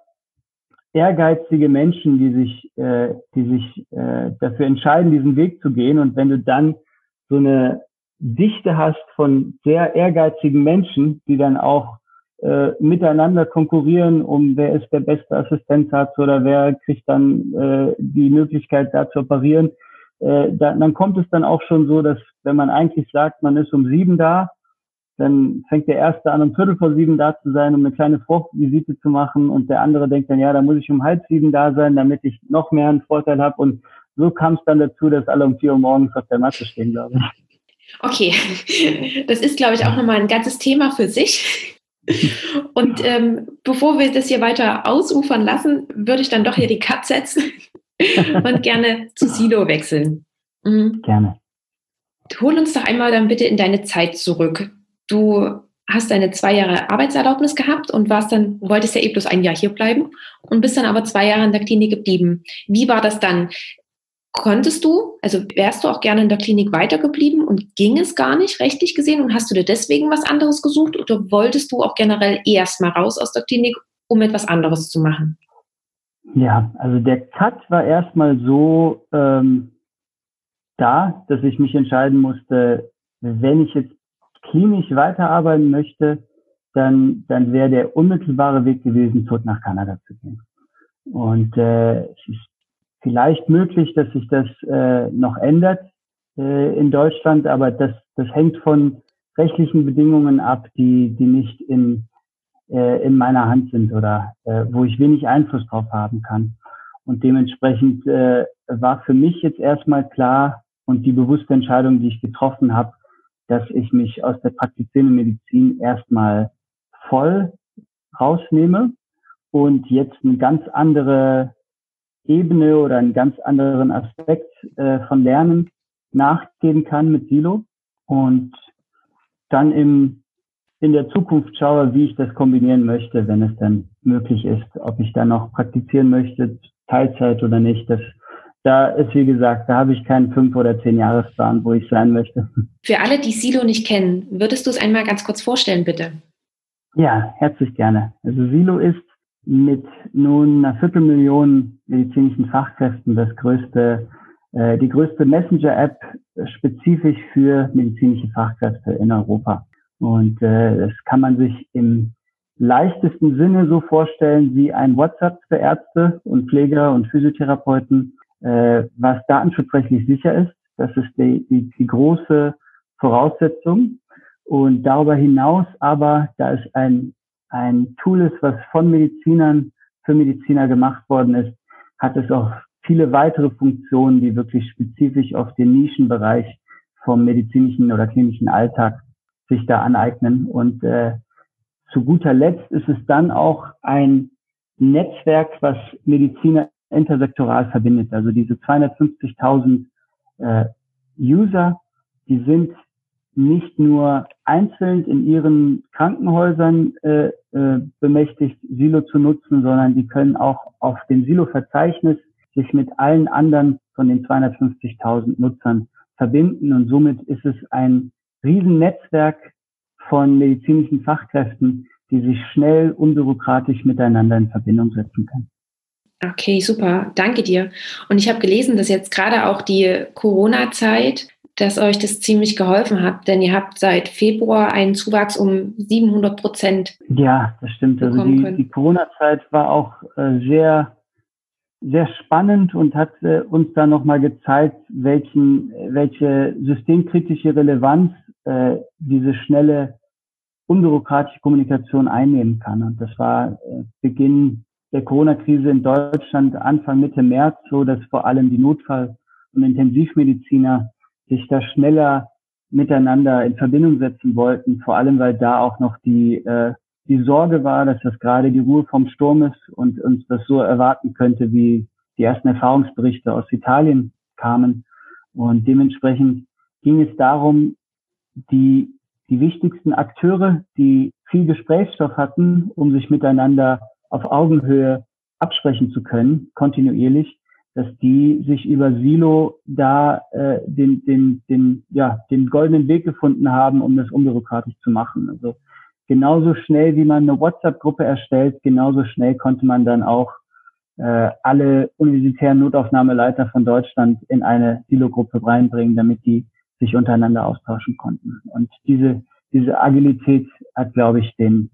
ehrgeizige Menschen, die sich, äh, die sich äh, dafür entscheiden, diesen Weg zu gehen. Und wenn du dann so eine Dichte hast von sehr ehrgeizigen Menschen, die dann auch äh, miteinander konkurrieren, um wer ist der beste Assistenzarzt oder wer kriegt dann äh, die Möglichkeit, da zu operieren. Äh, da, dann kommt es dann auch schon so, dass wenn man eigentlich sagt, man ist um sieben da, dann fängt der Erste an, um Viertel vor sieben da zu sein, um eine kleine Fruchtvisite zu machen und der andere denkt dann, ja, da muss ich um halb sieben da sein, damit ich noch mehr einen Vorteil habe und so kam es dann dazu, dass alle um vier Uhr morgens auf der Matte stehen, glaube ich. Okay, das ist, glaube ich, auch nochmal ein ganzes Thema für sich. Und ähm, bevor wir das hier weiter ausufern lassen, würde ich dann doch hier die Cut setzen und gerne zu Silo wechseln. Mhm. Gerne. Hol uns doch einmal dann bitte in deine Zeit zurück. Du hast deine zwei Jahre Arbeitserlaubnis gehabt und warst dann, wolltest ja eh bloß ein Jahr hier bleiben und bist dann aber zwei Jahre in der Klinik geblieben. Wie war das dann? Konntest du, also wärst du auch gerne in der Klinik weitergeblieben und ging es gar nicht rechtlich gesehen und hast du dir deswegen was anderes gesucht oder wolltest du auch generell erst mal raus aus der Klinik, um etwas anderes zu machen? Ja, also der Cut war erstmal so ähm, da, dass ich mich entscheiden musste, wenn ich jetzt klinisch weiterarbeiten möchte, dann, dann wäre der unmittelbare Weg gewesen, tot nach Kanada zu gehen. Und äh, es ist vielleicht möglich, dass sich das äh, noch ändert äh, in Deutschland, aber das, das hängt von rechtlichen Bedingungen ab, die, die nicht in, äh, in meiner Hand sind oder äh, wo ich wenig Einfluss drauf haben kann. Und dementsprechend äh, war für mich jetzt erstmal klar und die bewusste Entscheidung, die ich getroffen habe, dass ich mich aus der praktizierenden Medizin erstmal voll rausnehme und jetzt eine ganz andere Ebene oder einen ganz anderen Aspekt äh, von Lernen nachgehen kann mit Silo und dann im, in der Zukunft schaue, wie ich das kombinieren möchte, wenn es dann möglich ist, ob ich dann noch praktizieren möchte, Teilzeit oder nicht. Das, da ist, wie gesagt, da habe ich keinen fünf- oder zehn Jahresplan, wo ich sein möchte. Für alle, die Silo nicht kennen, würdest du es einmal ganz kurz vorstellen, bitte? Ja, herzlich gerne. Also Silo ist mit nun einer Viertelmillion medizinischen Fachkräften das größte, äh, die größte Messenger-App spezifisch für medizinische Fachkräfte in Europa. Und äh, das kann man sich im leichtesten Sinne so vorstellen wie ein WhatsApp für Ärzte und Pfleger und Physiotherapeuten, äh, was datenschutzrechtlich sicher ist. Das ist die, die, die große Voraussetzung. Und darüber hinaus aber, da es ein, ein Tool ist, was von Medizinern für Mediziner gemacht worden ist, hat es auch viele weitere Funktionen, die wirklich spezifisch auf den Nischenbereich vom medizinischen oder klinischen Alltag sich da aneignen. Und äh, zu guter Letzt ist es dann auch ein Netzwerk, was Mediziner intersektoral verbindet. Also diese 250.000 äh, User, die sind nicht nur einzeln in ihren Krankenhäusern äh, äh, bemächtigt, Silo zu nutzen, sondern die können auch auf dem Silo-Verzeichnis sich mit allen anderen von den 250.000 Nutzern verbinden. Und somit ist es ein Riesennetzwerk von medizinischen Fachkräften, die sich schnell, unbürokratisch miteinander in Verbindung setzen können. Okay, super. Danke dir. Und ich habe gelesen, dass jetzt gerade auch die Corona-Zeit, dass euch das ziemlich geholfen hat, denn ihr habt seit Februar einen Zuwachs um 700 Prozent. Ja, das stimmt. Also die, die Corona-Zeit war auch äh, sehr, sehr spannend und hat äh, uns da nochmal gezeigt, welchen, welche systemkritische Relevanz äh, diese schnelle, unbürokratische Kommunikation einnehmen kann. Und das war äh, Beginn der Corona-Krise in Deutschland Anfang Mitte März so, dass vor allem die Notfall- und Intensivmediziner sich da schneller miteinander in Verbindung setzen wollten, vor allem weil da auch noch die, äh, die Sorge war, dass das gerade die Ruhe vom Sturm ist und uns das so erwarten könnte, wie die ersten Erfahrungsberichte aus Italien kamen. Und dementsprechend ging es darum, die, die wichtigsten Akteure, die viel Gesprächsstoff hatten, um sich miteinander auf Augenhöhe absprechen zu können, kontinuierlich, dass die sich über Silo da äh, den, den, den, ja, den goldenen Weg gefunden haben, um das unbürokratisch zu machen. Also genauso schnell, wie man eine WhatsApp-Gruppe erstellt, genauso schnell konnte man dann auch äh, alle universitären Notaufnahmeleiter von Deutschland in eine Silo-Gruppe reinbringen, damit die sich untereinander austauschen konnten. Und diese, diese Agilität hat, glaube ich, den,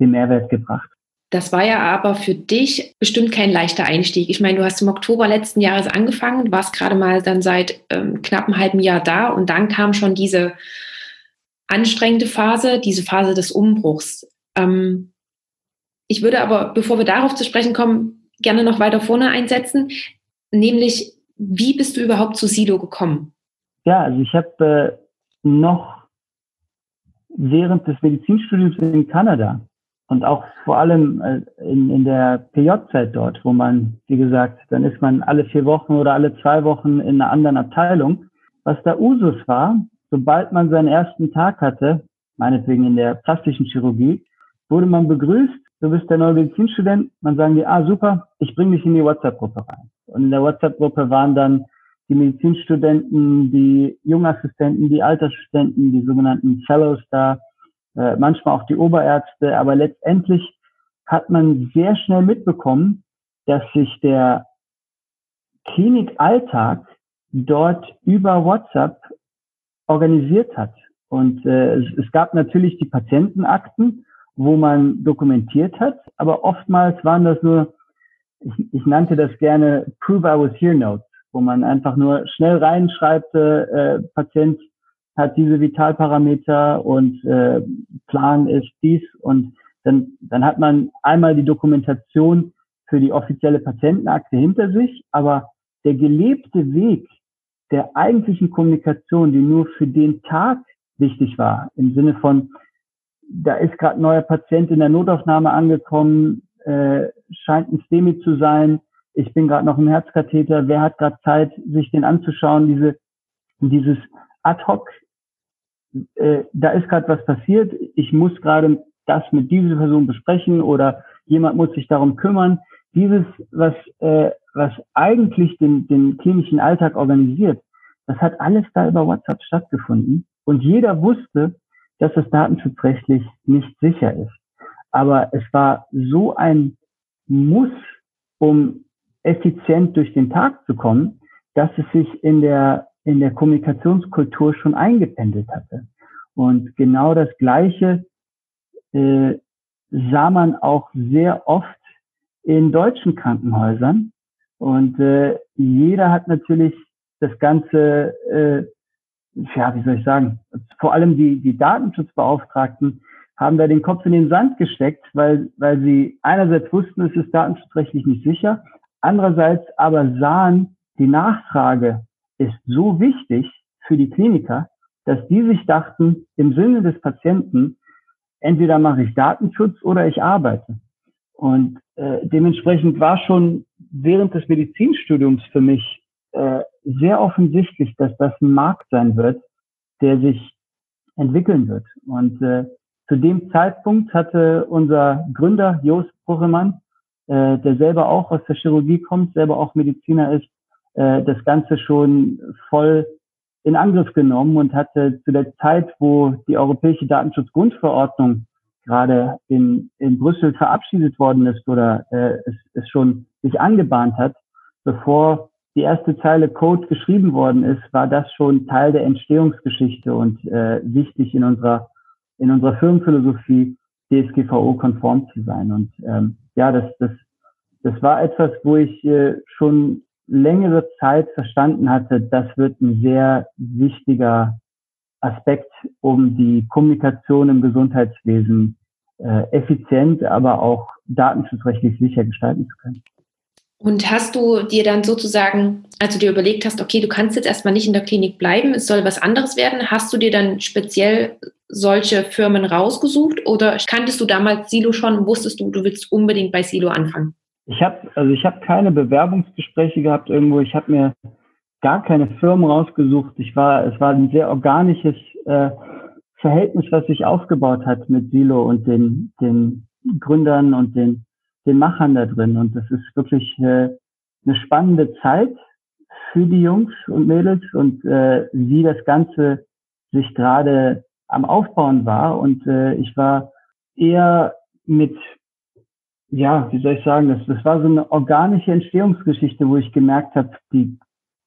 den Mehrwert gebracht. Das war ja aber für dich bestimmt kein leichter Einstieg. Ich meine, du hast im Oktober letzten Jahres angefangen, warst gerade mal dann seit ähm, knapp einem halben Jahr da und dann kam schon diese anstrengende Phase, diese Phase des Umbruchs. Ähm, ich würde aber, bevor wir darauf zu sprechen kommen, gerne noch weiter vorne einsetzen, nämlich wie bist du überhaupt zu Silo gekommen? Ja, also ich habe äh, noch während des Medizinstudiums in Kanada und auch vor allem äh, in, in der PJ-Zeit dort, wo man, wie gesagt, dann ist man alle vier Wochen oder alle zwei Wochen in einer anderen Abteilung. Was da Usus war, sobald man seinen ersten Tag hatte, meinetwegen in der plastischen Chirurgie, wurde man begrüßt, du bist der neue Medizinstudent, man sagen dir, ah super, ich bringe dich in die WhatsApp-Gruppe rein. Und in der WhatsApp-Gruppe waren dann die Medizinstudenten, die Jungassistenten, die Altersstudenten, die sogenannten Fellows da, äh, manchmal auch die Oberärzte, aber letztendlich hat man sehr schnell mitbekommen, dass sich der Klinikalltag dort über WhatsApp organisiert hat. Und äh, es, gab natürlich die Patientenakten, wo man dokumentiert hat, aber oftmals waren das nur, ich, ich nannte das gerne Prove I was here Notes, wo man einfach nur schnell reinschreibt, äh, Patient hat diese Vitalparameter und äh, Plan ist dies und dann, dann hat man einmal die Dokumentation für die offizielle Patientenakte hinter sich, aber der gelebte Weg der eigentlichen Kommunikation, die nur für den Tag wichtig war, im Sinne von, da ist gerade neuer Patient in der Notaufnahme angekommen, äh, scheint ein STEMI zu sein, ich bin gerade noch im Herzkatheter, wer hat gerade Zeit, sich den anzuschauen, diese, dieses ad hoc äh, da ist gerade was passiert, ich muss gerade das mit dieser Person besprechen oder jemand muss sich darum kümmern. Dieses, was, äh, was eigentlich den, den klinischen Alltag organisiert, das hat alles da über WhatsApp stattgefunden. Und jeder wusste, dass das datenschutzrechtlich nicht sicher ist. Aber es war so ein muss, um effizient durch den Tag zu kommen, dass es sich in der, in der Kommunikationskultur schon eingependelt hatte. Und genau das Gleiche äh, sah man auch sehr oft in deutschen Krankenhäusern. Und äh, jeder hat natürlich das Ganze, äh, ja, wie soll ich sagen, vor allem die, die Datenschutzbeauftragten haben da den Kopf in den Sand gesteckt, weil, weil sie einerseits wussten, es ist datenschutzrechtlich nicht sicher, andererseits aber sahen, die Nachfrage ist so wichtig für die Kliniker, dass die sich dachten, im Sinne des Patienten, entweder mache ich Datenschutz oder ich arbeite. Und äh, dementsprechend war schon während des Medizinstudiums für mich äh, sehr offensichtlich, dass das ein Markt sein wird, der sich entwickeln wird. Und äh, zu dem Zeitpunkt hatte unser Gründer Jost Bruchemann, äh, der selber auch aus der Chirurgie kommt, selber auch Mediziner ist, äh, das Ganze schon voll in Angriff genommen und hatte zu der Zeit, wo die Europäische Datenschutzgrundverordnung gerade in, in Brüssel verabschiedet worden ist oder äh, es, es schon sich angebahnt hat, bevor die erste Zeile Code geschrieben worden ist, war das schon Teil der Entstehungsgeschichte und äh, wichtig in unserer in unserer Firmenphilosophie DSGVO-konform zu sein. Und ähm, ja, das, das, das war etwas, wo ich äh, schon längere Zeit verstanden hatte, das wird ein sehr wichtiger Aspekt, um die Kommunikation im Gesundheitswesen äh, effizient, aber auch datenschutzrechtlich sicher gestalten zu können. Und hast du dir dann sozusagen, als du dir überlegt hast, okay, du kannst jetzt erstmal nicht in der Klinik bleiben, es soll was anderes werden, hast du dir dann speziell solche Firmen rausgesucht oder kanntest du damals Silo schon wusstest du, du willst unbedingt bei Silo anfangen? Ich habe also ich habe keine Bewerbungsgespräche gehabt irgendwo. Ich habe mir gar keine Firmen rausgesucht. Ich war es war ein sehr organisches äh, Verhältnis, was sich aufgebaut hat mit Silo und den den Gründern und den den Machern da drin. Und das ist wirklich äh, eine spannende Zeit für die Jungs und Mädels und äh, wie das Ganze sich gerade am Aufbauen war. Und äh, ich war eher mit ja, wie soll ich sagen, das, das war so eine organische Entstehungsgeschichte, wo ich gemerkt habe, die,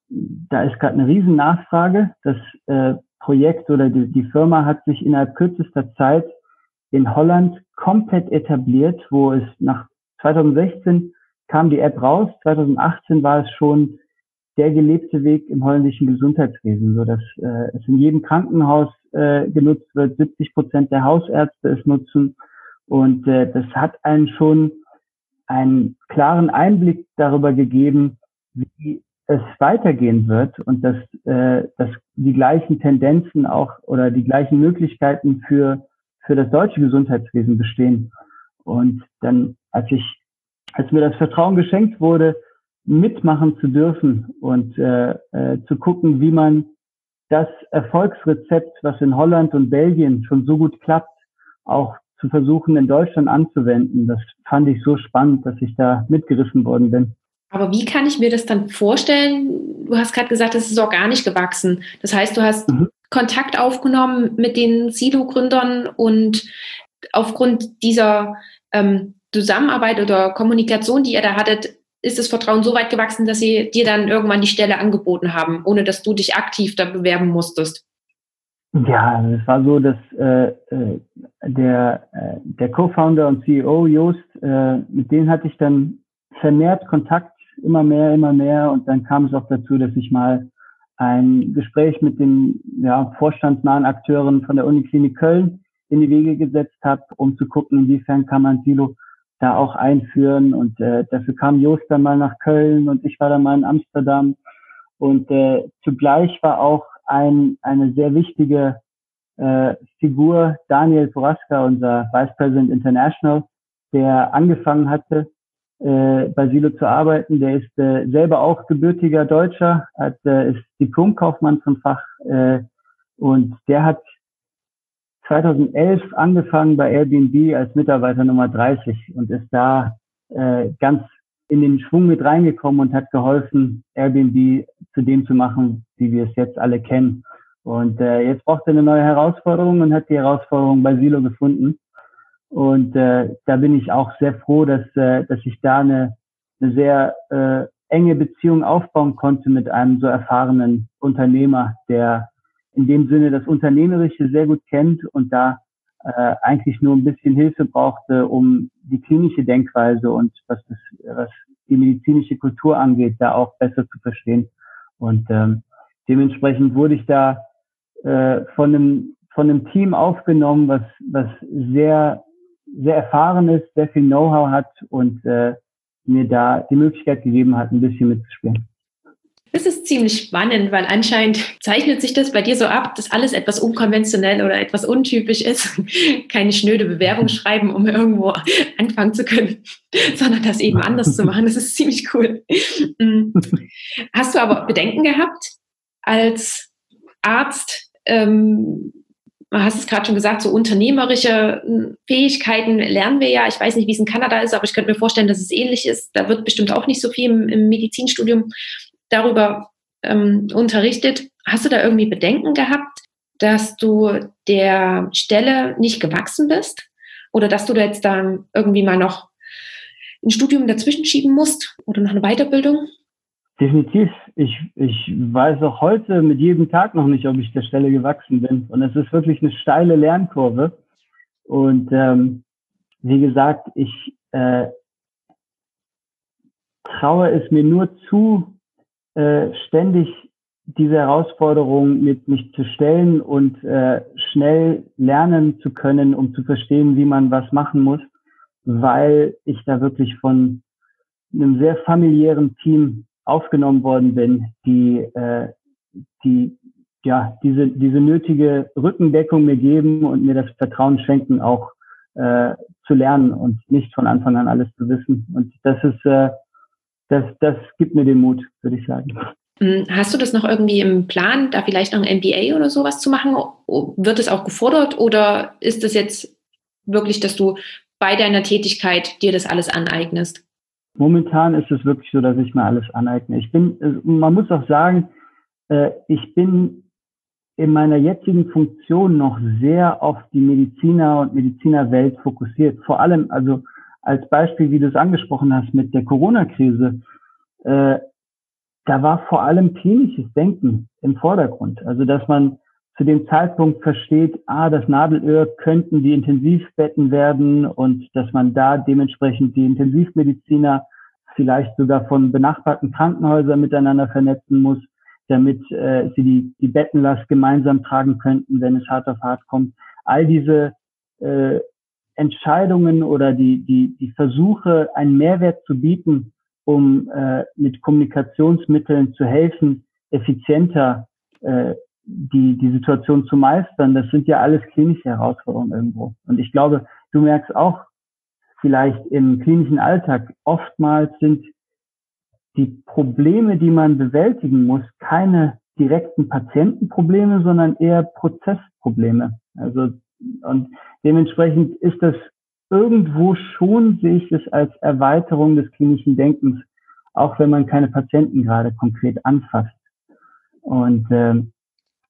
da ist gerade eine riesen Nachfrage. Das äh, Projekt oder die, die Firma hat sich innerhalb kürzester Zeit in Holland komplett etabliert, wo es nach 2016 kam die App raus, 2018 war es schon der gelebte Weg im holländischen Gesundheitswesen, so dass äh, es in jedem Krankenhaus äh, genutzt wird, 70 Prozent der Hausärzte es nutzen. Und äh, das hat einen schon einen klaren Einblick darüber gegeben, wie es weitergehen wird und dass, äh, dass die gleichen Tendenzen auch oder die gleichen Möglichkeiten für, für das deutsche Gesundheitswesen bestehen. Und dann, als ich, als mir das Vertrauen geschenkt wurde, mitmachen zu dürfen und äh, äh, zu gucken, wie man das Erfolgsrezept, was in Holland und Belgien schon so gut klappt, auch zu versuchen, in Deutschland anzuwenden. Das fand ich so spannend, dass ich da mitgerissen worden bin. Aber wie kann ich mir das dann vorstellen? Du hast gerade gesagt, es ist organisch gewachsen. Das heißt, du hast mhm. Kontakt aufgenommen mit den Silo-Gründern und aufgrund dieser ähm, Zusammenarbeit oder Kommunikation, die ihr da hattet, ist das Vertrauen so weit gewachsen, dass sie dir dann irgendwann die Stelle angeboten haben, ohne dass du dich aktiv da bewerben musstest. Ja, also es war so, dass äh, äh, der, äh, der Co-Founder und CEO Joost, äh, mit denen hatte ich dann vermehrt Kontakt, immer mehr, immer mehr. Und dann kam es auch dazu, dass ich mal ein Gespräch mit den ja, vorstandsnahen Akteuren von der Uniklinik Köln in die Wege gesetzt habe, um zu gucken, inwiefern kann man Silo da auch einführen. Und äh, dafür kam Joost dann mal nach Köln und ich war dann mal in Amsterdam. Und äh, zugleich war auch ein, eine sehr wichtige äh, Figur, Daniel Poraska, unser Vice President International, der angefangen hatte, äh, bei Silo zu arbeiten. Der ist äh, selber auch gebürtiger Deutscher, hat, äh, ist Diplomkaufmann vom Fach äh, und der hat 2011 angefangen bei Airbnb als Mitarbeiter Nummer 30 und ist da äh, ganz in den Schwung mit reingekommen und hat geholfen, Airbnb zu dem zu machen, wie wir es jetzt alle kennen. Und äh, jetzt braucht er eine neue Herausforderung und hat die Herausforderung bei Silo gefunden. Und äh, da bin ich auch sehr froh, dass, äh, dass ich da eine, eine sehr äh, enge Beziehung aufbauen konnte mit einem so erfahrenen Unternehmer, der in dem Sinne das Unternehmerische sehr gut kennt und da äh, eigentlich nur ein bisschen Hilfe brauchte, um die klinische Denkweise und was, das, was die medizinische Kultur angeht, da auch besser zu verstehen. Und ähm, dementsprechend wurde ich da äh, von einem von einem Team aufgenommen, was was sehr sehr erfahren ist, sehr viel Know-how hat und äh, mir da die Möglichkeit gegeben hat, ein bisschen mitzuspielen. Das ist ziemlich spannend, weil anscheinend zeichnet sich das bei dir so ab, dass alles etwas unkonventionell oder etwas untypisch ist. Keine schnöde Bewerbung schreiben, um irgendwo anfangen zu können, sondern das eben anders zu machen. Das ist ziemlich cool. Mm. Hast du aber Bedenken gehabt als Arzt? Ähm, hast es gerade schon gesagt, so unternehmerische hm, Fähigkeiten lernen wir ja. Ich weiß nicht, wie es in Kanada ist, aber ich könnte mir vorstellen, dass es ähnlich ist. Da wird bestimmt auch nicht so viel im, im Medizinstudium darüber ähm, unterrichtet. Hast du da irgendwie Bedenken gehabt, dass du der Stelle nicht gewachsen bist? Oder dass du da jetzt dann irgendwie mal noch ein Studium dazwischen schieben musst oder noch eine Weiterbildung? Definitiv. Ich, ich weiß auch heute mit jedem Tag noch nicht, ob ich der Stelle gewachsen bin. Und es ist wirklich eine steile Lernkurve. Und ähm, wie gesagt, ich äh, traue es mir nur zu, äh, ständig diese Herausforderung mit mich zu stellen und äh, schnell lernen zu können, um zu verstehen, wie man was machen muss, weil ich da wirklich von einem sehr familiären Team aufgenommen worden bin, die, äh, die ja diese diese nötige Rückendeckung mir geben und mir das Vertrauen schenken, auch äh, zu lernen und nicht von Anfang an alles zu wissen. Und das ist äh, das, das gibt mir den Mut, würde ich sagen. Hm, hast du das noch irgendwie im Plan, da vielleicht noch ein MBA oder sowas zu machen? Wird es auch gefordert oder ist es jetzt wirklich, dass du bei deiner Tätigkeit dir das alles aneignest? Momentan ist es wirklich so, dass ich mir alles aneigne. Ich bin, man muss auch sagen, äh, ich bin in meiner jetzigen Funktion noch sehr auf die Mediziner und Medizinerwelt fokussiert. Vor allem, also als Beispiel, wie du es angesprochen hast mit der Corona-Krise, äh, da war vor allem klinisches Denken im Vordergrund. Also dass man zu dem Zeitpunkt versteht, ah, das Nadelöhr könnten die Intensivbetten werden und dass man da dementsprechend die Intensivmediziner vielleicht sogar von benachbarten Krankenhäusern miteinander vernetzen muss, damit äh, sie die, die Bettenlast gemeinsam tragen könnten, wenn es hart auf hart kommt. All diese äh, Entscheidungen oder die, die, die Versuche, einen Mehrwert zu bieten, um äh, mit Kommunikationsmitteln zu helfen, effizienter äh, die, die Situation zu meistern, das sind ja alles klinische Herausforderungen irgendwo. Und ich glaube, du merkst auch vielleicht im klinischen Alltag, oftmals sind die Probleme, die man bewältigen muss, keine direkten Patientenprobleme, sondern eher Prozessprobleme. Also und dementsprechend ist das irgendwo schon, sehe ich es als Erweiterung des klinischen Denkens, auch wenn man keine Patienten gerade konkret anfasst. Und äh,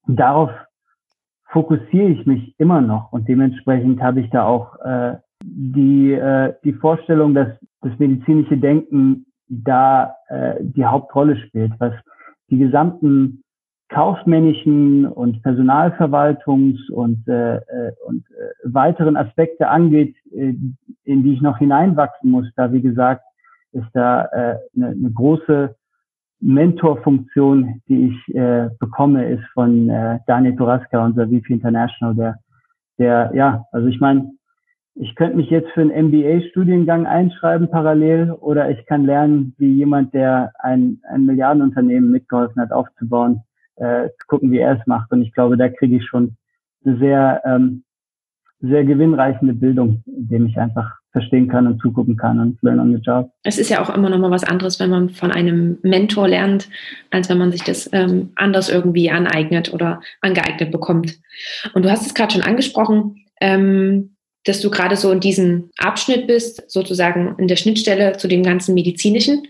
darauf fokussiere ich mich immer noch und dementsprechend habe ich da auch äh, die, äh, die Vorstellung, dass das medizinische Denken da äh, die Hauptrolle spielt, was die gesamten kaufmännischen und Personalverwaltungs- und, äh, äh, und äh, weiteren Aspekte angeht, äh, in die ich noch hineinwachsen muss. Da, wie gesagt, ist da äh, eine, eine große Mentorfunktion, die ich äh, bekomme, ist von äh, Daniel Turaska, unser VP International, der, der, ja, also ich meine, ich könnte mich jetzt für einen MBA-Studiengang einschreiben parallel oder ich kann lernen, wie jemand, der ein, ein Milliardenunternehmen mitgeholfen hat aufzubauen, äh, zu gucken, wie er es macht. Und ich glaube, da kriege ich schon eine sehr, ähm, sehr gewinnreichende Bildung, indem ich einfach verstehen kann und zugucken kann und learn on the job. Es ist ja auch immer noch mal was anderes, wenn man von einem Mentor lernt, als wenn man sich das ähm, anders irgendwie aneignet oder angeeignet bekommt. Und du hast es gerade schon angesprochen, ähm, dass du gerade so in diesem Abschnitt bist, sozusagen in der Schnittstelle zu dem ganzen medizinischen.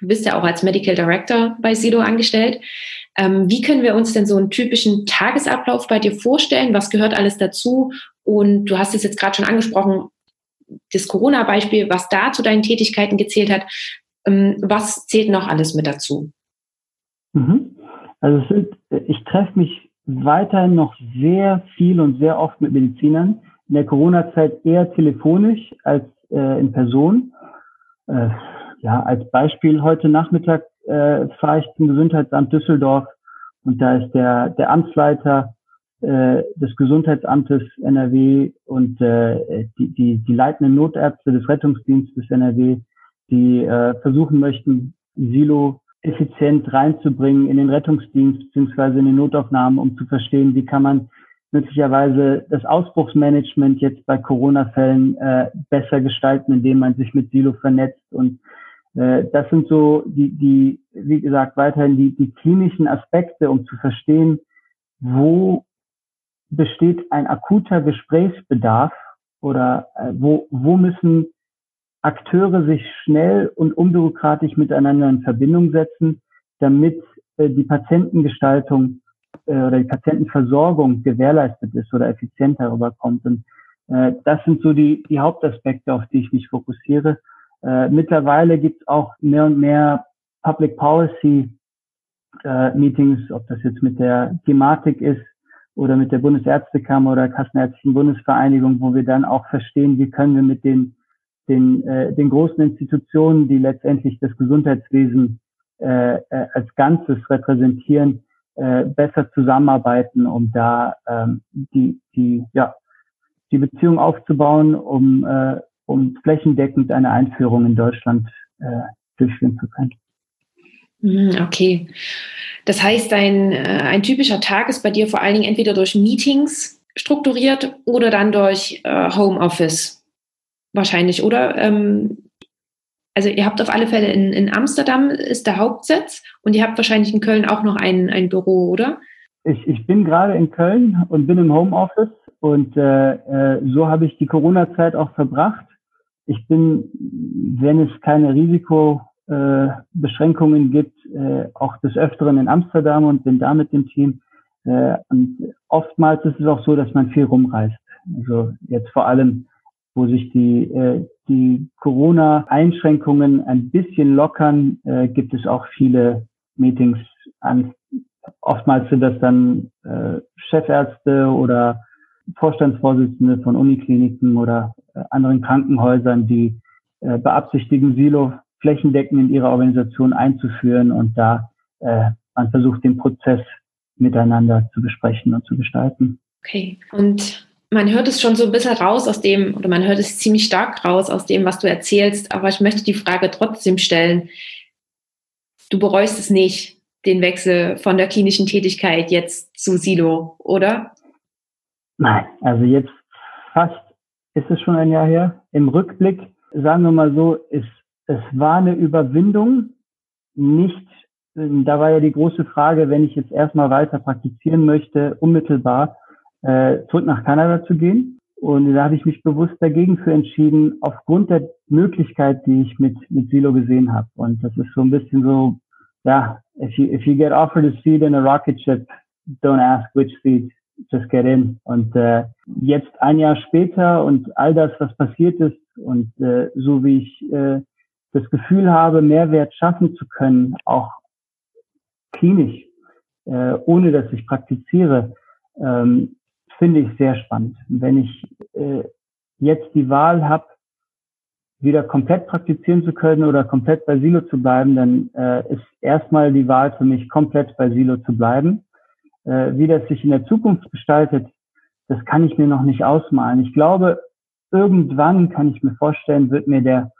Du bist ja auch als Medical Director bei Sido angestellt. Ähm, wie können wir uns denn so einen typischen Tagesablauf bei dir vorstellen? Was gehört alles dazu? Und du hast es jetzt gerade schon angesprochen, das Corona-Beispiel, was da zu deinen Tätigkeiten gezählt hat. Ähm, was zählt noch alles mit dazu? Mhm. Also sind, ich treffe mich weiterhin noch sehr viel und sehr oft mit Medizinern. In der Corona-Zeit eher telefonisch als äh, in Person. Äh, ja, als Beispiel heute Nachmittag äh, fahre ich zum Gesundheitsamt Düsseldorf und da ist der, der Amtsleiter äh, des Gesundheitsamtes NRW und äh, die, die, die leitenden Notärzte des Rettungsdienstes NRW, die äh, versuchen möchten, Silo effizient reinzubringen in den Rettungsdienst beziehungsweise in den Notaufnahmen, um zu verstehen, wie kann man möglicherweise das Ausbruchsmanagement jetzt bei Corona-Fällen äh, besser gestalten, indem man sich mit Silo vernetzt. Und das sind so die, die, wie gesagt, weiterhin die, die klinischen Aspekte, um zu verstehen, wo besteht ein akuter Gesprächsbedarf oder äh, wo, wo müssen Akteure sich schnell und unbürokratisch miteinander in Verbindung setzen, damit äh, die Patientengestaltung äh, oder die Patientenversorgung gewährleistet ist oder effizient darüber kommt. Und äh, das sind so die, die Hauptaspekte, auf die ich mich fokussiere. Äh, mittlerweile gibt es auch mehr und mehr Public Policy äh, Meetings, ob das jetzt mit der Thematik ist oder mit der Bundesärztekammer oder Kassenärztlichen Bundesvereinigung, wo wir dann auch verstehen, wie können wir mit den den, äh, den großen Institutionen, die letztendlich das Gesundheitswesen äh, äh, als Ganzes repräsentieren, äh, besser zusammenarbeiten, um da ähm, die, die, ja, die Beziehung aufzubauen, um, äh, um flächendeckend eine Einführung in Deutschland äh, durchführen zu können. Hm, okay. Das heißt, ein, äh, ein typischer Tag ist bei dir vor allen Dingen entweder durch Meetings strukturiert oder dann durch äh, Homeoffice wahrscheinlich, oder? Ähm, also ihr habt auf alle Fälle in, in Amsterdam ist der Hauptsitz und ihr habt wahrscheinlich in Köln auch noch ein, ein Büro, oder? Ich, ich bin gerade in Köln und bin im Homeoffice und äh, äh, so habe ich die Corona-Zeit auch verbracht. Ich bin, wenn es keine Risikobeschränkungen äh, gibt, äh, auch des Öfteren in Amsterdam und bin da mit dem Team. Äh, und oftmals ist es auch so, dass man viel rumreist. Also jetzt vor allem wo sich die, die Corona-Einschränkungen ein bisschen lockern, gibt es auch viele Meetings an. Oftmals sind das dann Chefärzte oder Vorstandsvorsitzende von Unikliniken oder anderen Krankenhäusern, die äh, beabsichtigen, Silo flächendeckend in ihrer Organisation einzuführen und da äh, man versucht, den Prozess miteinander zu besprechen und zu gestalten. Okay. Und man hört es schon so ein bisschen raus aus dem, oder man hört es ziemlich stark raus aus dem, was du erzählst, aber ich möchte die Frage trotzdem stellen. Du bereust es nicht, den Wechsel von der klinischen Tätigkeit jetzt zu Silo, oder? Nein, also jetzt fast ist es schon ein Jahr her. Im Rückblick, sagen wir mal so, ist, es war eine Überwindung, nicht, da war ja die große Frage, wenn ich jetzt erstmal weiter praktizieren möchte, unmittelbar, äh, zurück nach Kanada zu gehen. Und da habe ich mich bewusst dagegen für entschieden, aufgrund der Möglichkeit, die ich mit, mit Silo gesehen habe. Und das ist so ein bisschen so, ja, if you, if you get offered a seat in a rocket ship, don't ask which seat, just get in. Und äh, jetzt ein Jahr später und all das, was passiert ist und äh, so wie ich äh, das Gefühl habe, Mehrwert schaffen zu können, auch klinisch, äh, ohne dass ich praktiziere, ähm, finde ich sehr spannend. Wenn ich äh, jetzt die Wahl habe, wieder komplett praktizieren zu können oder komplett bei Silo zu bleiben, dann äh, ist erstmal die Wahl für mich, komplett bei Silo zu bleiben. Äh, wie das sich in der Zukunft gestaltet, das kann ich mir noch nicht ausmalen. Ich glaube, irgendwann kann ich mir vorstellen, wird mir der,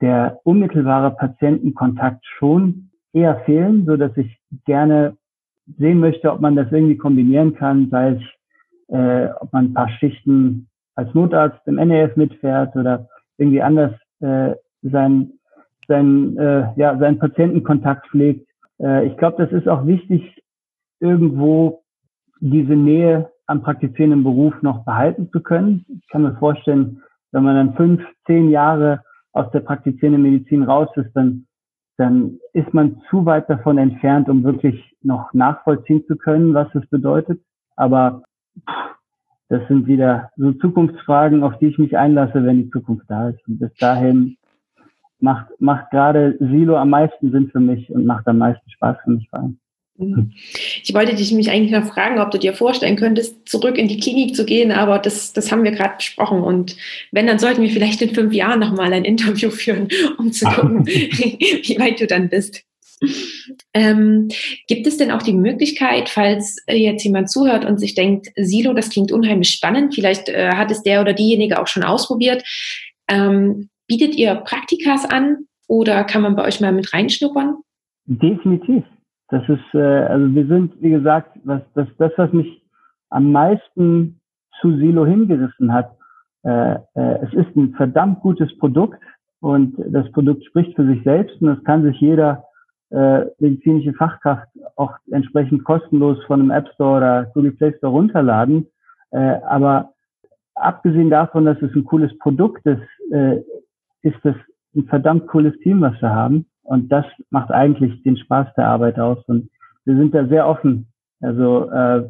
der unmittelbare Patientenkontakt schon eher fehlen, so dass ich gerne sehen möchte, ob man das irgendwie kombinieren kann, sei es äh, ob man ein paar Schichten als Notarzt im NEF mitfährt oder irgendwie anders äh, sein, sein, äh, ja, seinen Patientenkontakt pflegt. Äh, ich glaube, das ist auch wichtig, irgendwo diese Nähe am praktizierenden Beruf noch behalten zu können. Ich kann mir vorstellen, wenn man dann fünf, zehn Jahre aus der praktizierenden Medizin raus ist, dann, dann ist man zu weit davon entfernt, um wirklich noch nachvollziehen zu können, was es bedeutet. Aber das sind wieder so Zukunftsfragen, auf die ich mich einlasse, wenn die Zukunft da ist. Und bis dahin macht, macht gerade Silo am meisten Sinn für mich und macht am meisten Spaß für mich vor allem. Ich wollte dich mich eigentlich noch fragen, ob du dir vorstellen könntest, zurück in die Klinik zu gehen, aber das, das haben wir gerade besprochen. Und wenn, dann sollten wir vielleicht in fünf Jahren nochmal ein Interview führen, um zu gucken, wie weit du dann bist. Ähm, gibt es denn auch die Möglichkeit, falls jetzt jemand zuhört und sich denkt, Silo, das klingt unheimlich spannend, vielleicht äh, hat es der oder diejenige auch schon ausprobiert, ähm, bietet ihr Praktikas an oder kann man bei euch mal mit reinschnuppern? Definitiv. Das ist, äh, also wir sind, wie gesagt, was das, das, was mich am meisten zu Silo hingerissen hat, äh, äh, es ist ein verdammt gutes Produkt und das Produkt spricht für sich selbst und das kann sich jeder äh, medizinische Fachkraft auch entsprechend kostenlos von einem App Store oder Google Play Store runterladen. Äh, aber abgesehen davon, dass es ein cooles Produkt ist, äh, ist es ein verdammt cooles Team, was wir haben. Und das macht eigentlich den Spaß der Arbeit aus. Und wir sind da sehr offen. Also äh,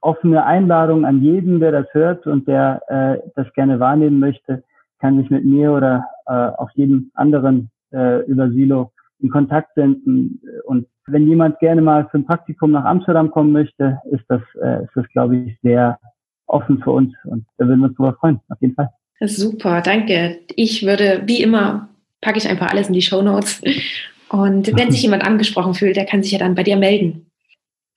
offene Einladung an jeden, der das hört und der äh, das gerne wahrnehmen möchte, kann sich mit mir oder äh, auch jedem anderen äh, über Silo in Kontakt senden. Und wenn jemand gerne mal für ein Praktikum nach Amsterdam kommen möchte, ist das, äh, ist das glaube ich, sehr offen für uns. Und da würden wir uns drüber freuen, auf jeden Fall. Super, danke. Ich würde, wie immer, packe ich einfach alles in die Show Notes. Und wenn sich jemand angesprochen fühlt, der kann sich ja dann bei dir melden.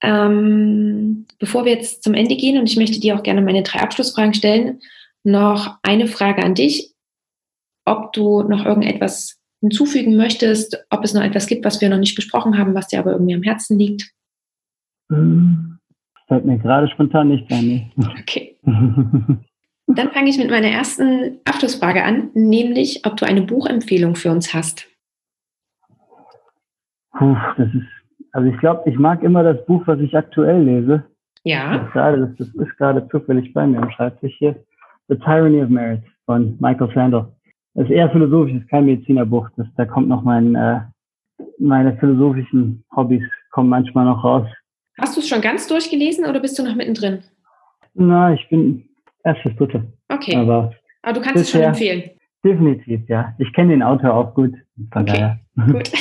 Ähm, bevor wir jetzt zum Ende gehen, und ich möchte dir auch gerne meine drei Abschlussfragen stellen, noch eine Frage an dich, ob du noch irgendetwas hinzufügen möchtest, ob es noch etwas gibt, was wir noch nicht besprochen haben, was dir aber irgendwie am Herzen liegt. Hm, fällt mir gerade spontan nicht ein. Okay. Dann fange ich mit meiner ersten Abschlussfrage an, nämlich ob du eine Buchempfehlung für uns hast. Puh, das ist, also ich glaube, ich mag immer das Buch, was ich aktuell lese. Ja. Das, gerade, das, das ist gerade zufällig bei mir am Schreibtisch hier. The Tyranny of Merit von Michael Sandel. Das ist eher philosophisch, das ist kein Medizinerbuch. Das, da kommt noch mein, äh, meine philosophischen Hobbys kommen manchmal noch raus. Hast du es schon ganz durchgelesen oder bist du noch mittendrin? Na, ich bin erstes dritte. Okay. Aber, Aber du kannst es schon empfehlen. Definitiv, ja. Ich kenne den Autor auch gut. Von okay. daher. Gut.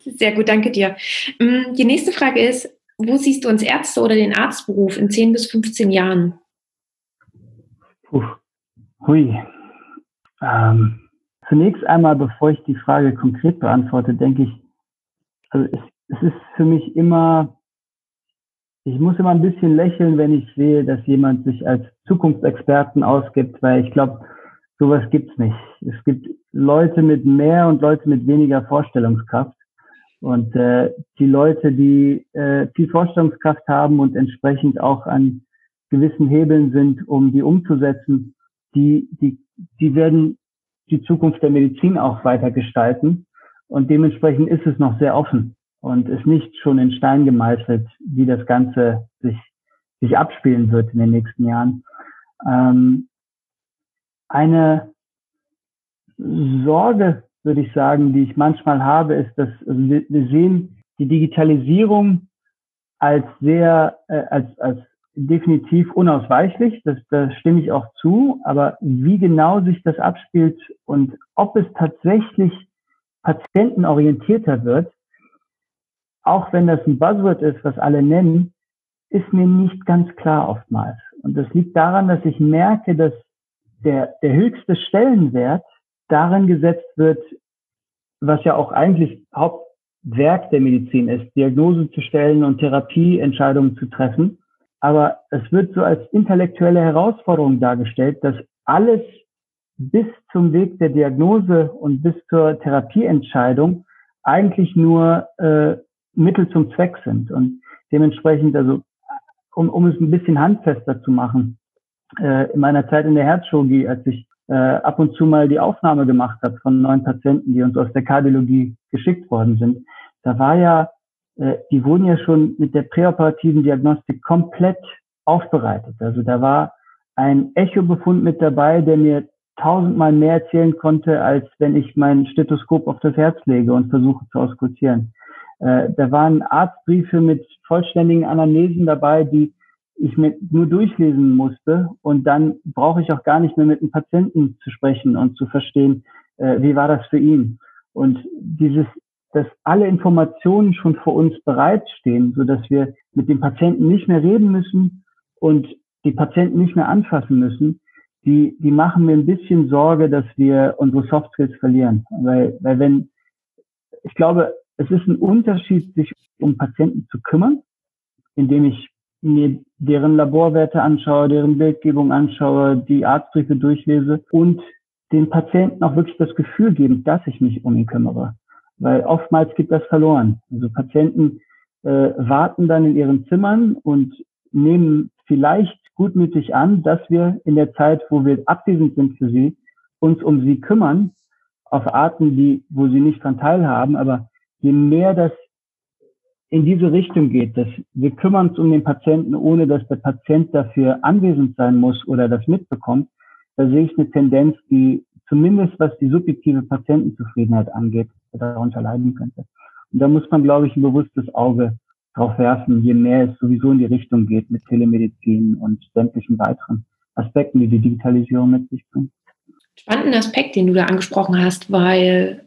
Sehr gut, danke dir. Mm, die nächste Frage ist, wo siehst du uns Ärzte oder den Arztberuf in 10 bis 15 Jahren? Puh. Hui. Ähm, zunächst einmal, bevor ich die Frage konkret beantworte, denke ich, also es, es ist für mich immer, ich muss immer ein bisschen lächeln, wenn ich sehe, dass jemand sich als Zukunftsexperten ausgibt, weil ich glaube, sowas gibt's nicht. Es gibt Leute mit mehr und Leute mit weniger Vorstellungskraft. Und äh, die Leute, die äh, viel Vorstellungskraft haben und entsprechend auch an gewissen Hebeln sind, um die umzusetzen, die, die die werden die Zukunft der Medizin auch weiter gestalten. Und dementsprechend ist es noch sehr offen und ist nicht schon in Stein gemeißelt, wie das Ganze sich, sich abspielen wird in den nächsten Jahren. Ähm, eine Sorge, würde ich sagen, die ich manchmal habe, ist, dass also wir, wir sehen die Digitalisierung als sehr, äh, als, als definitiv unausweichlich, das, da stimme ich auch zu, aber wie genau sich das abspielt und ob es tatsächlich patientenorientierter wird, auch wenn das ein Buzzword ist, was alle nennen, ist mir nicht ganz klar oftmals. Und das liegt daran, dass ich merke, dass der, der höchste Stellenwert darin gesetzt wird, was ja auch eigentlich Hauptwerk der Medizin ist, Diagnose zu stellen und Therapieentscheidungen zu treffen aber es wird so als intellektuelle Herausforderung dargestellt, dass alles bis zum Weg der Diagnose und bis zur Therapieentscheidung eigentlich nur äh, Mittel zum Zweck sind. Und dementsprechend, also um, um es ein bisschen handfester zu machen, äh, in meiner Zeit in der Herzchirurgie, als ich äh, ab und zu mal die Aufnahme gemacht habe von neuen Patienten, die uns aus der Kardiologie geschickt worden sind, da war ja äh, die wurden ja schon mit der präoperativen Diagnostik komplett aufbereitet. Also da war ein Echo-Befund mit dabei, der mir tausendmal mehr erzählen konnte, als wenn ich mein Stethoskop auf das Herz lege und versuche zu auskultieren. Äh, da waren Arztbriefe mit vollständigen Anamnesen dabei, die ich mir nur durchlesen musste und dann brauche ich auch gar nicht mehr mit dem Patienten zu sprechen und zu verstehen, äh, wie war das für ihn. Und dieses, dass alle Informationen schon vor uns bereitstehen, so dass wir mit dem Patienten nicht mehr reden müssen und die Patienten nicht mehr anfassen müssen, die, die machen mir ein bisschen Sorge, dass wir unsere Soft Skills verlieren. Weil, weil wenn, ich glaube, es ist ein Unterschied, sich um Patienten zu kümmern, indem ich mir deren Laborwerte anschaue, deren Bildgebung anschaue, die Arztbriefe durchlese und den Patienten auch wirklich das Gefühl geben, dass ich mich um ihn kümmere. Weil oftmals geht das verloren. Also Patienten äh, warten dann in ihren Zimmern und nehmen vielleicht gutmütig an, dass wir in der Zeit, wo wir abwesend sind für sie, uns um sie kümmern, auf Arten, die, wo sie nicht dran teilhaben. Aber je mehr das in diese Richtung geht, dass wir kümmern uns um den Patienten, ohne dass der Patient dafür anwesend sein muss oder das mitbekommt, da sehe ich eine Tendenz, die zumindest was die subjektive Patientenzufriedenheit angeht, darunter leiden könnte. Und da muss man, glaube ich, ein bewusstes Auge drauf werfen, je mehr es sowieso in die Richtung geht mit Telemedizin und sämtlichen weiteren Aspekten, die die Digitalisierung mit sich bringt. Spannenden Aspekt, den du da angesprochen hast, weil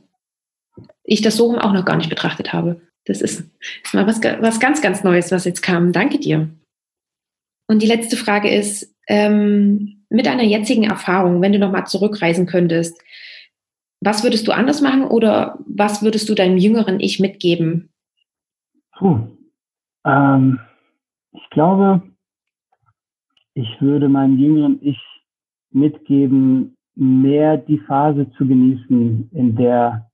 ich das so auch noch gar nicht betrachtet habe. Das ist, ist mal was, was ganz, ganz Neues, was jetzt kam. Danke dir. Und die letzte Frage ist, ähm, mit deiner jetzigen Erfahrung, wenn du nochmal zurückreisen könntest, was würdest du anders machen oder was würdest du deinem jüngeren Ich mitgeben? Puh. Ähm, ich glaube, ich würde meinem jüngeren Ich mitgeben, mehr die Phase zu genießen, in der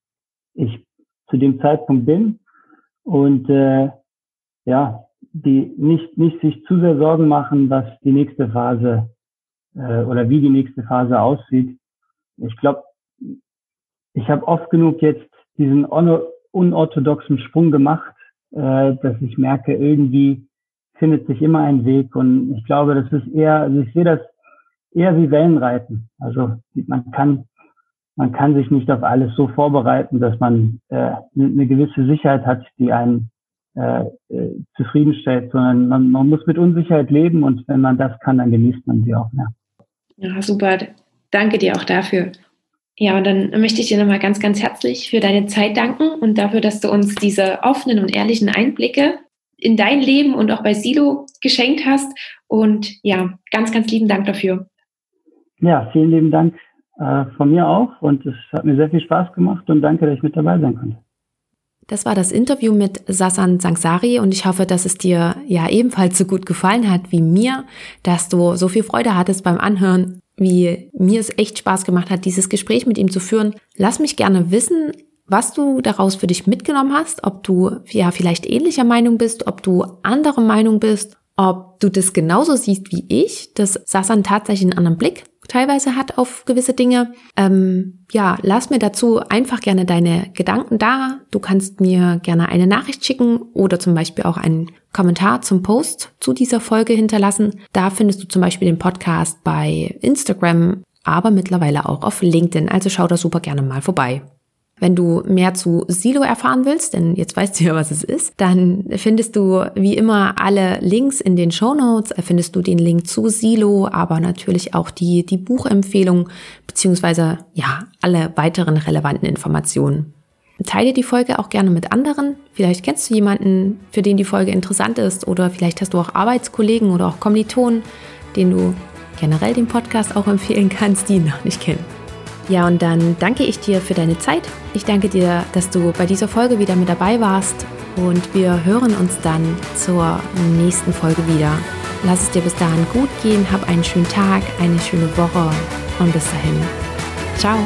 ich zu dem Zeitpunkt bin und äh, ja, die nicht, nicht sich zu sehr Sorgen machen, was die nächste Phase äh, oder wie die nächste Phase aussieht. Ich glaube, ich habe oft genug jetzt diesen unorthodoxen Sprung gemacht, äh, dass ich merke, irgendwie findet sich immer ein Weg und ich glaube, das ist eher, also ich sehe das eher wie Wellenreiten. Also man kann man kann sich nicht auf alles so vorbereiten, dass man äh, eine gewisse Sicherheit hat, die einen äh, äh, zufriedenstellt, sondern man, man muss mit Unsicherheit leben und wenn man das kann, dann genießt man sie auch mehr. Ja, super. Danke dir auch dafür. Ja, und dann möchte ich dir nochmal ganz, ganz herzlich für deine Zeit danken und dafür, dass du uns diese offenen und ehrlichen Einblicke in dein Leben und auch bei Silo geschenkt hast. Und ja, ganz, ganz lieben Dank dafür. Ja, vielen lieben Dank äh, von mir auch und es hat mir sehr viel Spaß gemacht und danke, dass ich mit dabei sein konnte. Das war das Interview mit Sasan Sangsari und ich hoffe, dass es dir ja ebenfalls so gut gefallen hat wie mir, dass du so viel Freude hattest beim Anhören, wie mir es echt Spaß gemacht hat, dieses Gespräch mit ihm zu führen. Lass mich gerne wissen, was du daraus für dich mitgenommen hast, ob du ja vielleicht ähnlicher Meinung bist, ob du andere Meinung bist, ob du das genauso siehst wie ich, dass Sasan tatsächlich einen anderen Blick teilweise hat auf gewisse Dinge. Ähm, ja, lass mir dazu einfach gerne deine Gedanken da. Du kannst mir gerne eine Nachricht schicken oder zum Beispiel auch einen Kommentar zum Post zu dieser Folge hinterlassen. Da findest du zum Beispiel den Podcast bei Instagram, aber mittlerweile auch auf LinkedIn. Also schau da super gerne mal vorbei. Wenn du mehr zu Silo erfahren willst, denn jetzt weißt du ja, was es ist, dann findest du wie immer alle Links in den Show Notes. Findest du den Link zu Silo, aber natürlich auch die, die Buchempfehlung, beziehungsweise ja, alle weiteren relevanten Informationen. Teile die Folge auch gerne mit anderen. Vielleicht kennst du jemanden, für den die Folge interessant ist oder vielleicht hast du auch Arbeitskollegen oder auch Kommilitonen, denen du generell den Podcast auch empfehlen kannst, die ihn noch nicht kennen. Ja, und dann danke ich dir für deine Zeit. Ich danke dir, dass du bei dieser Folge wieder mit dabei warst. Und wir hören uns dann zur nächsten Folge wieder. Lass es dir bis dahin gut gehen, hab einen schönen Tag, eine schöne Woche und bis dahin. Ciao.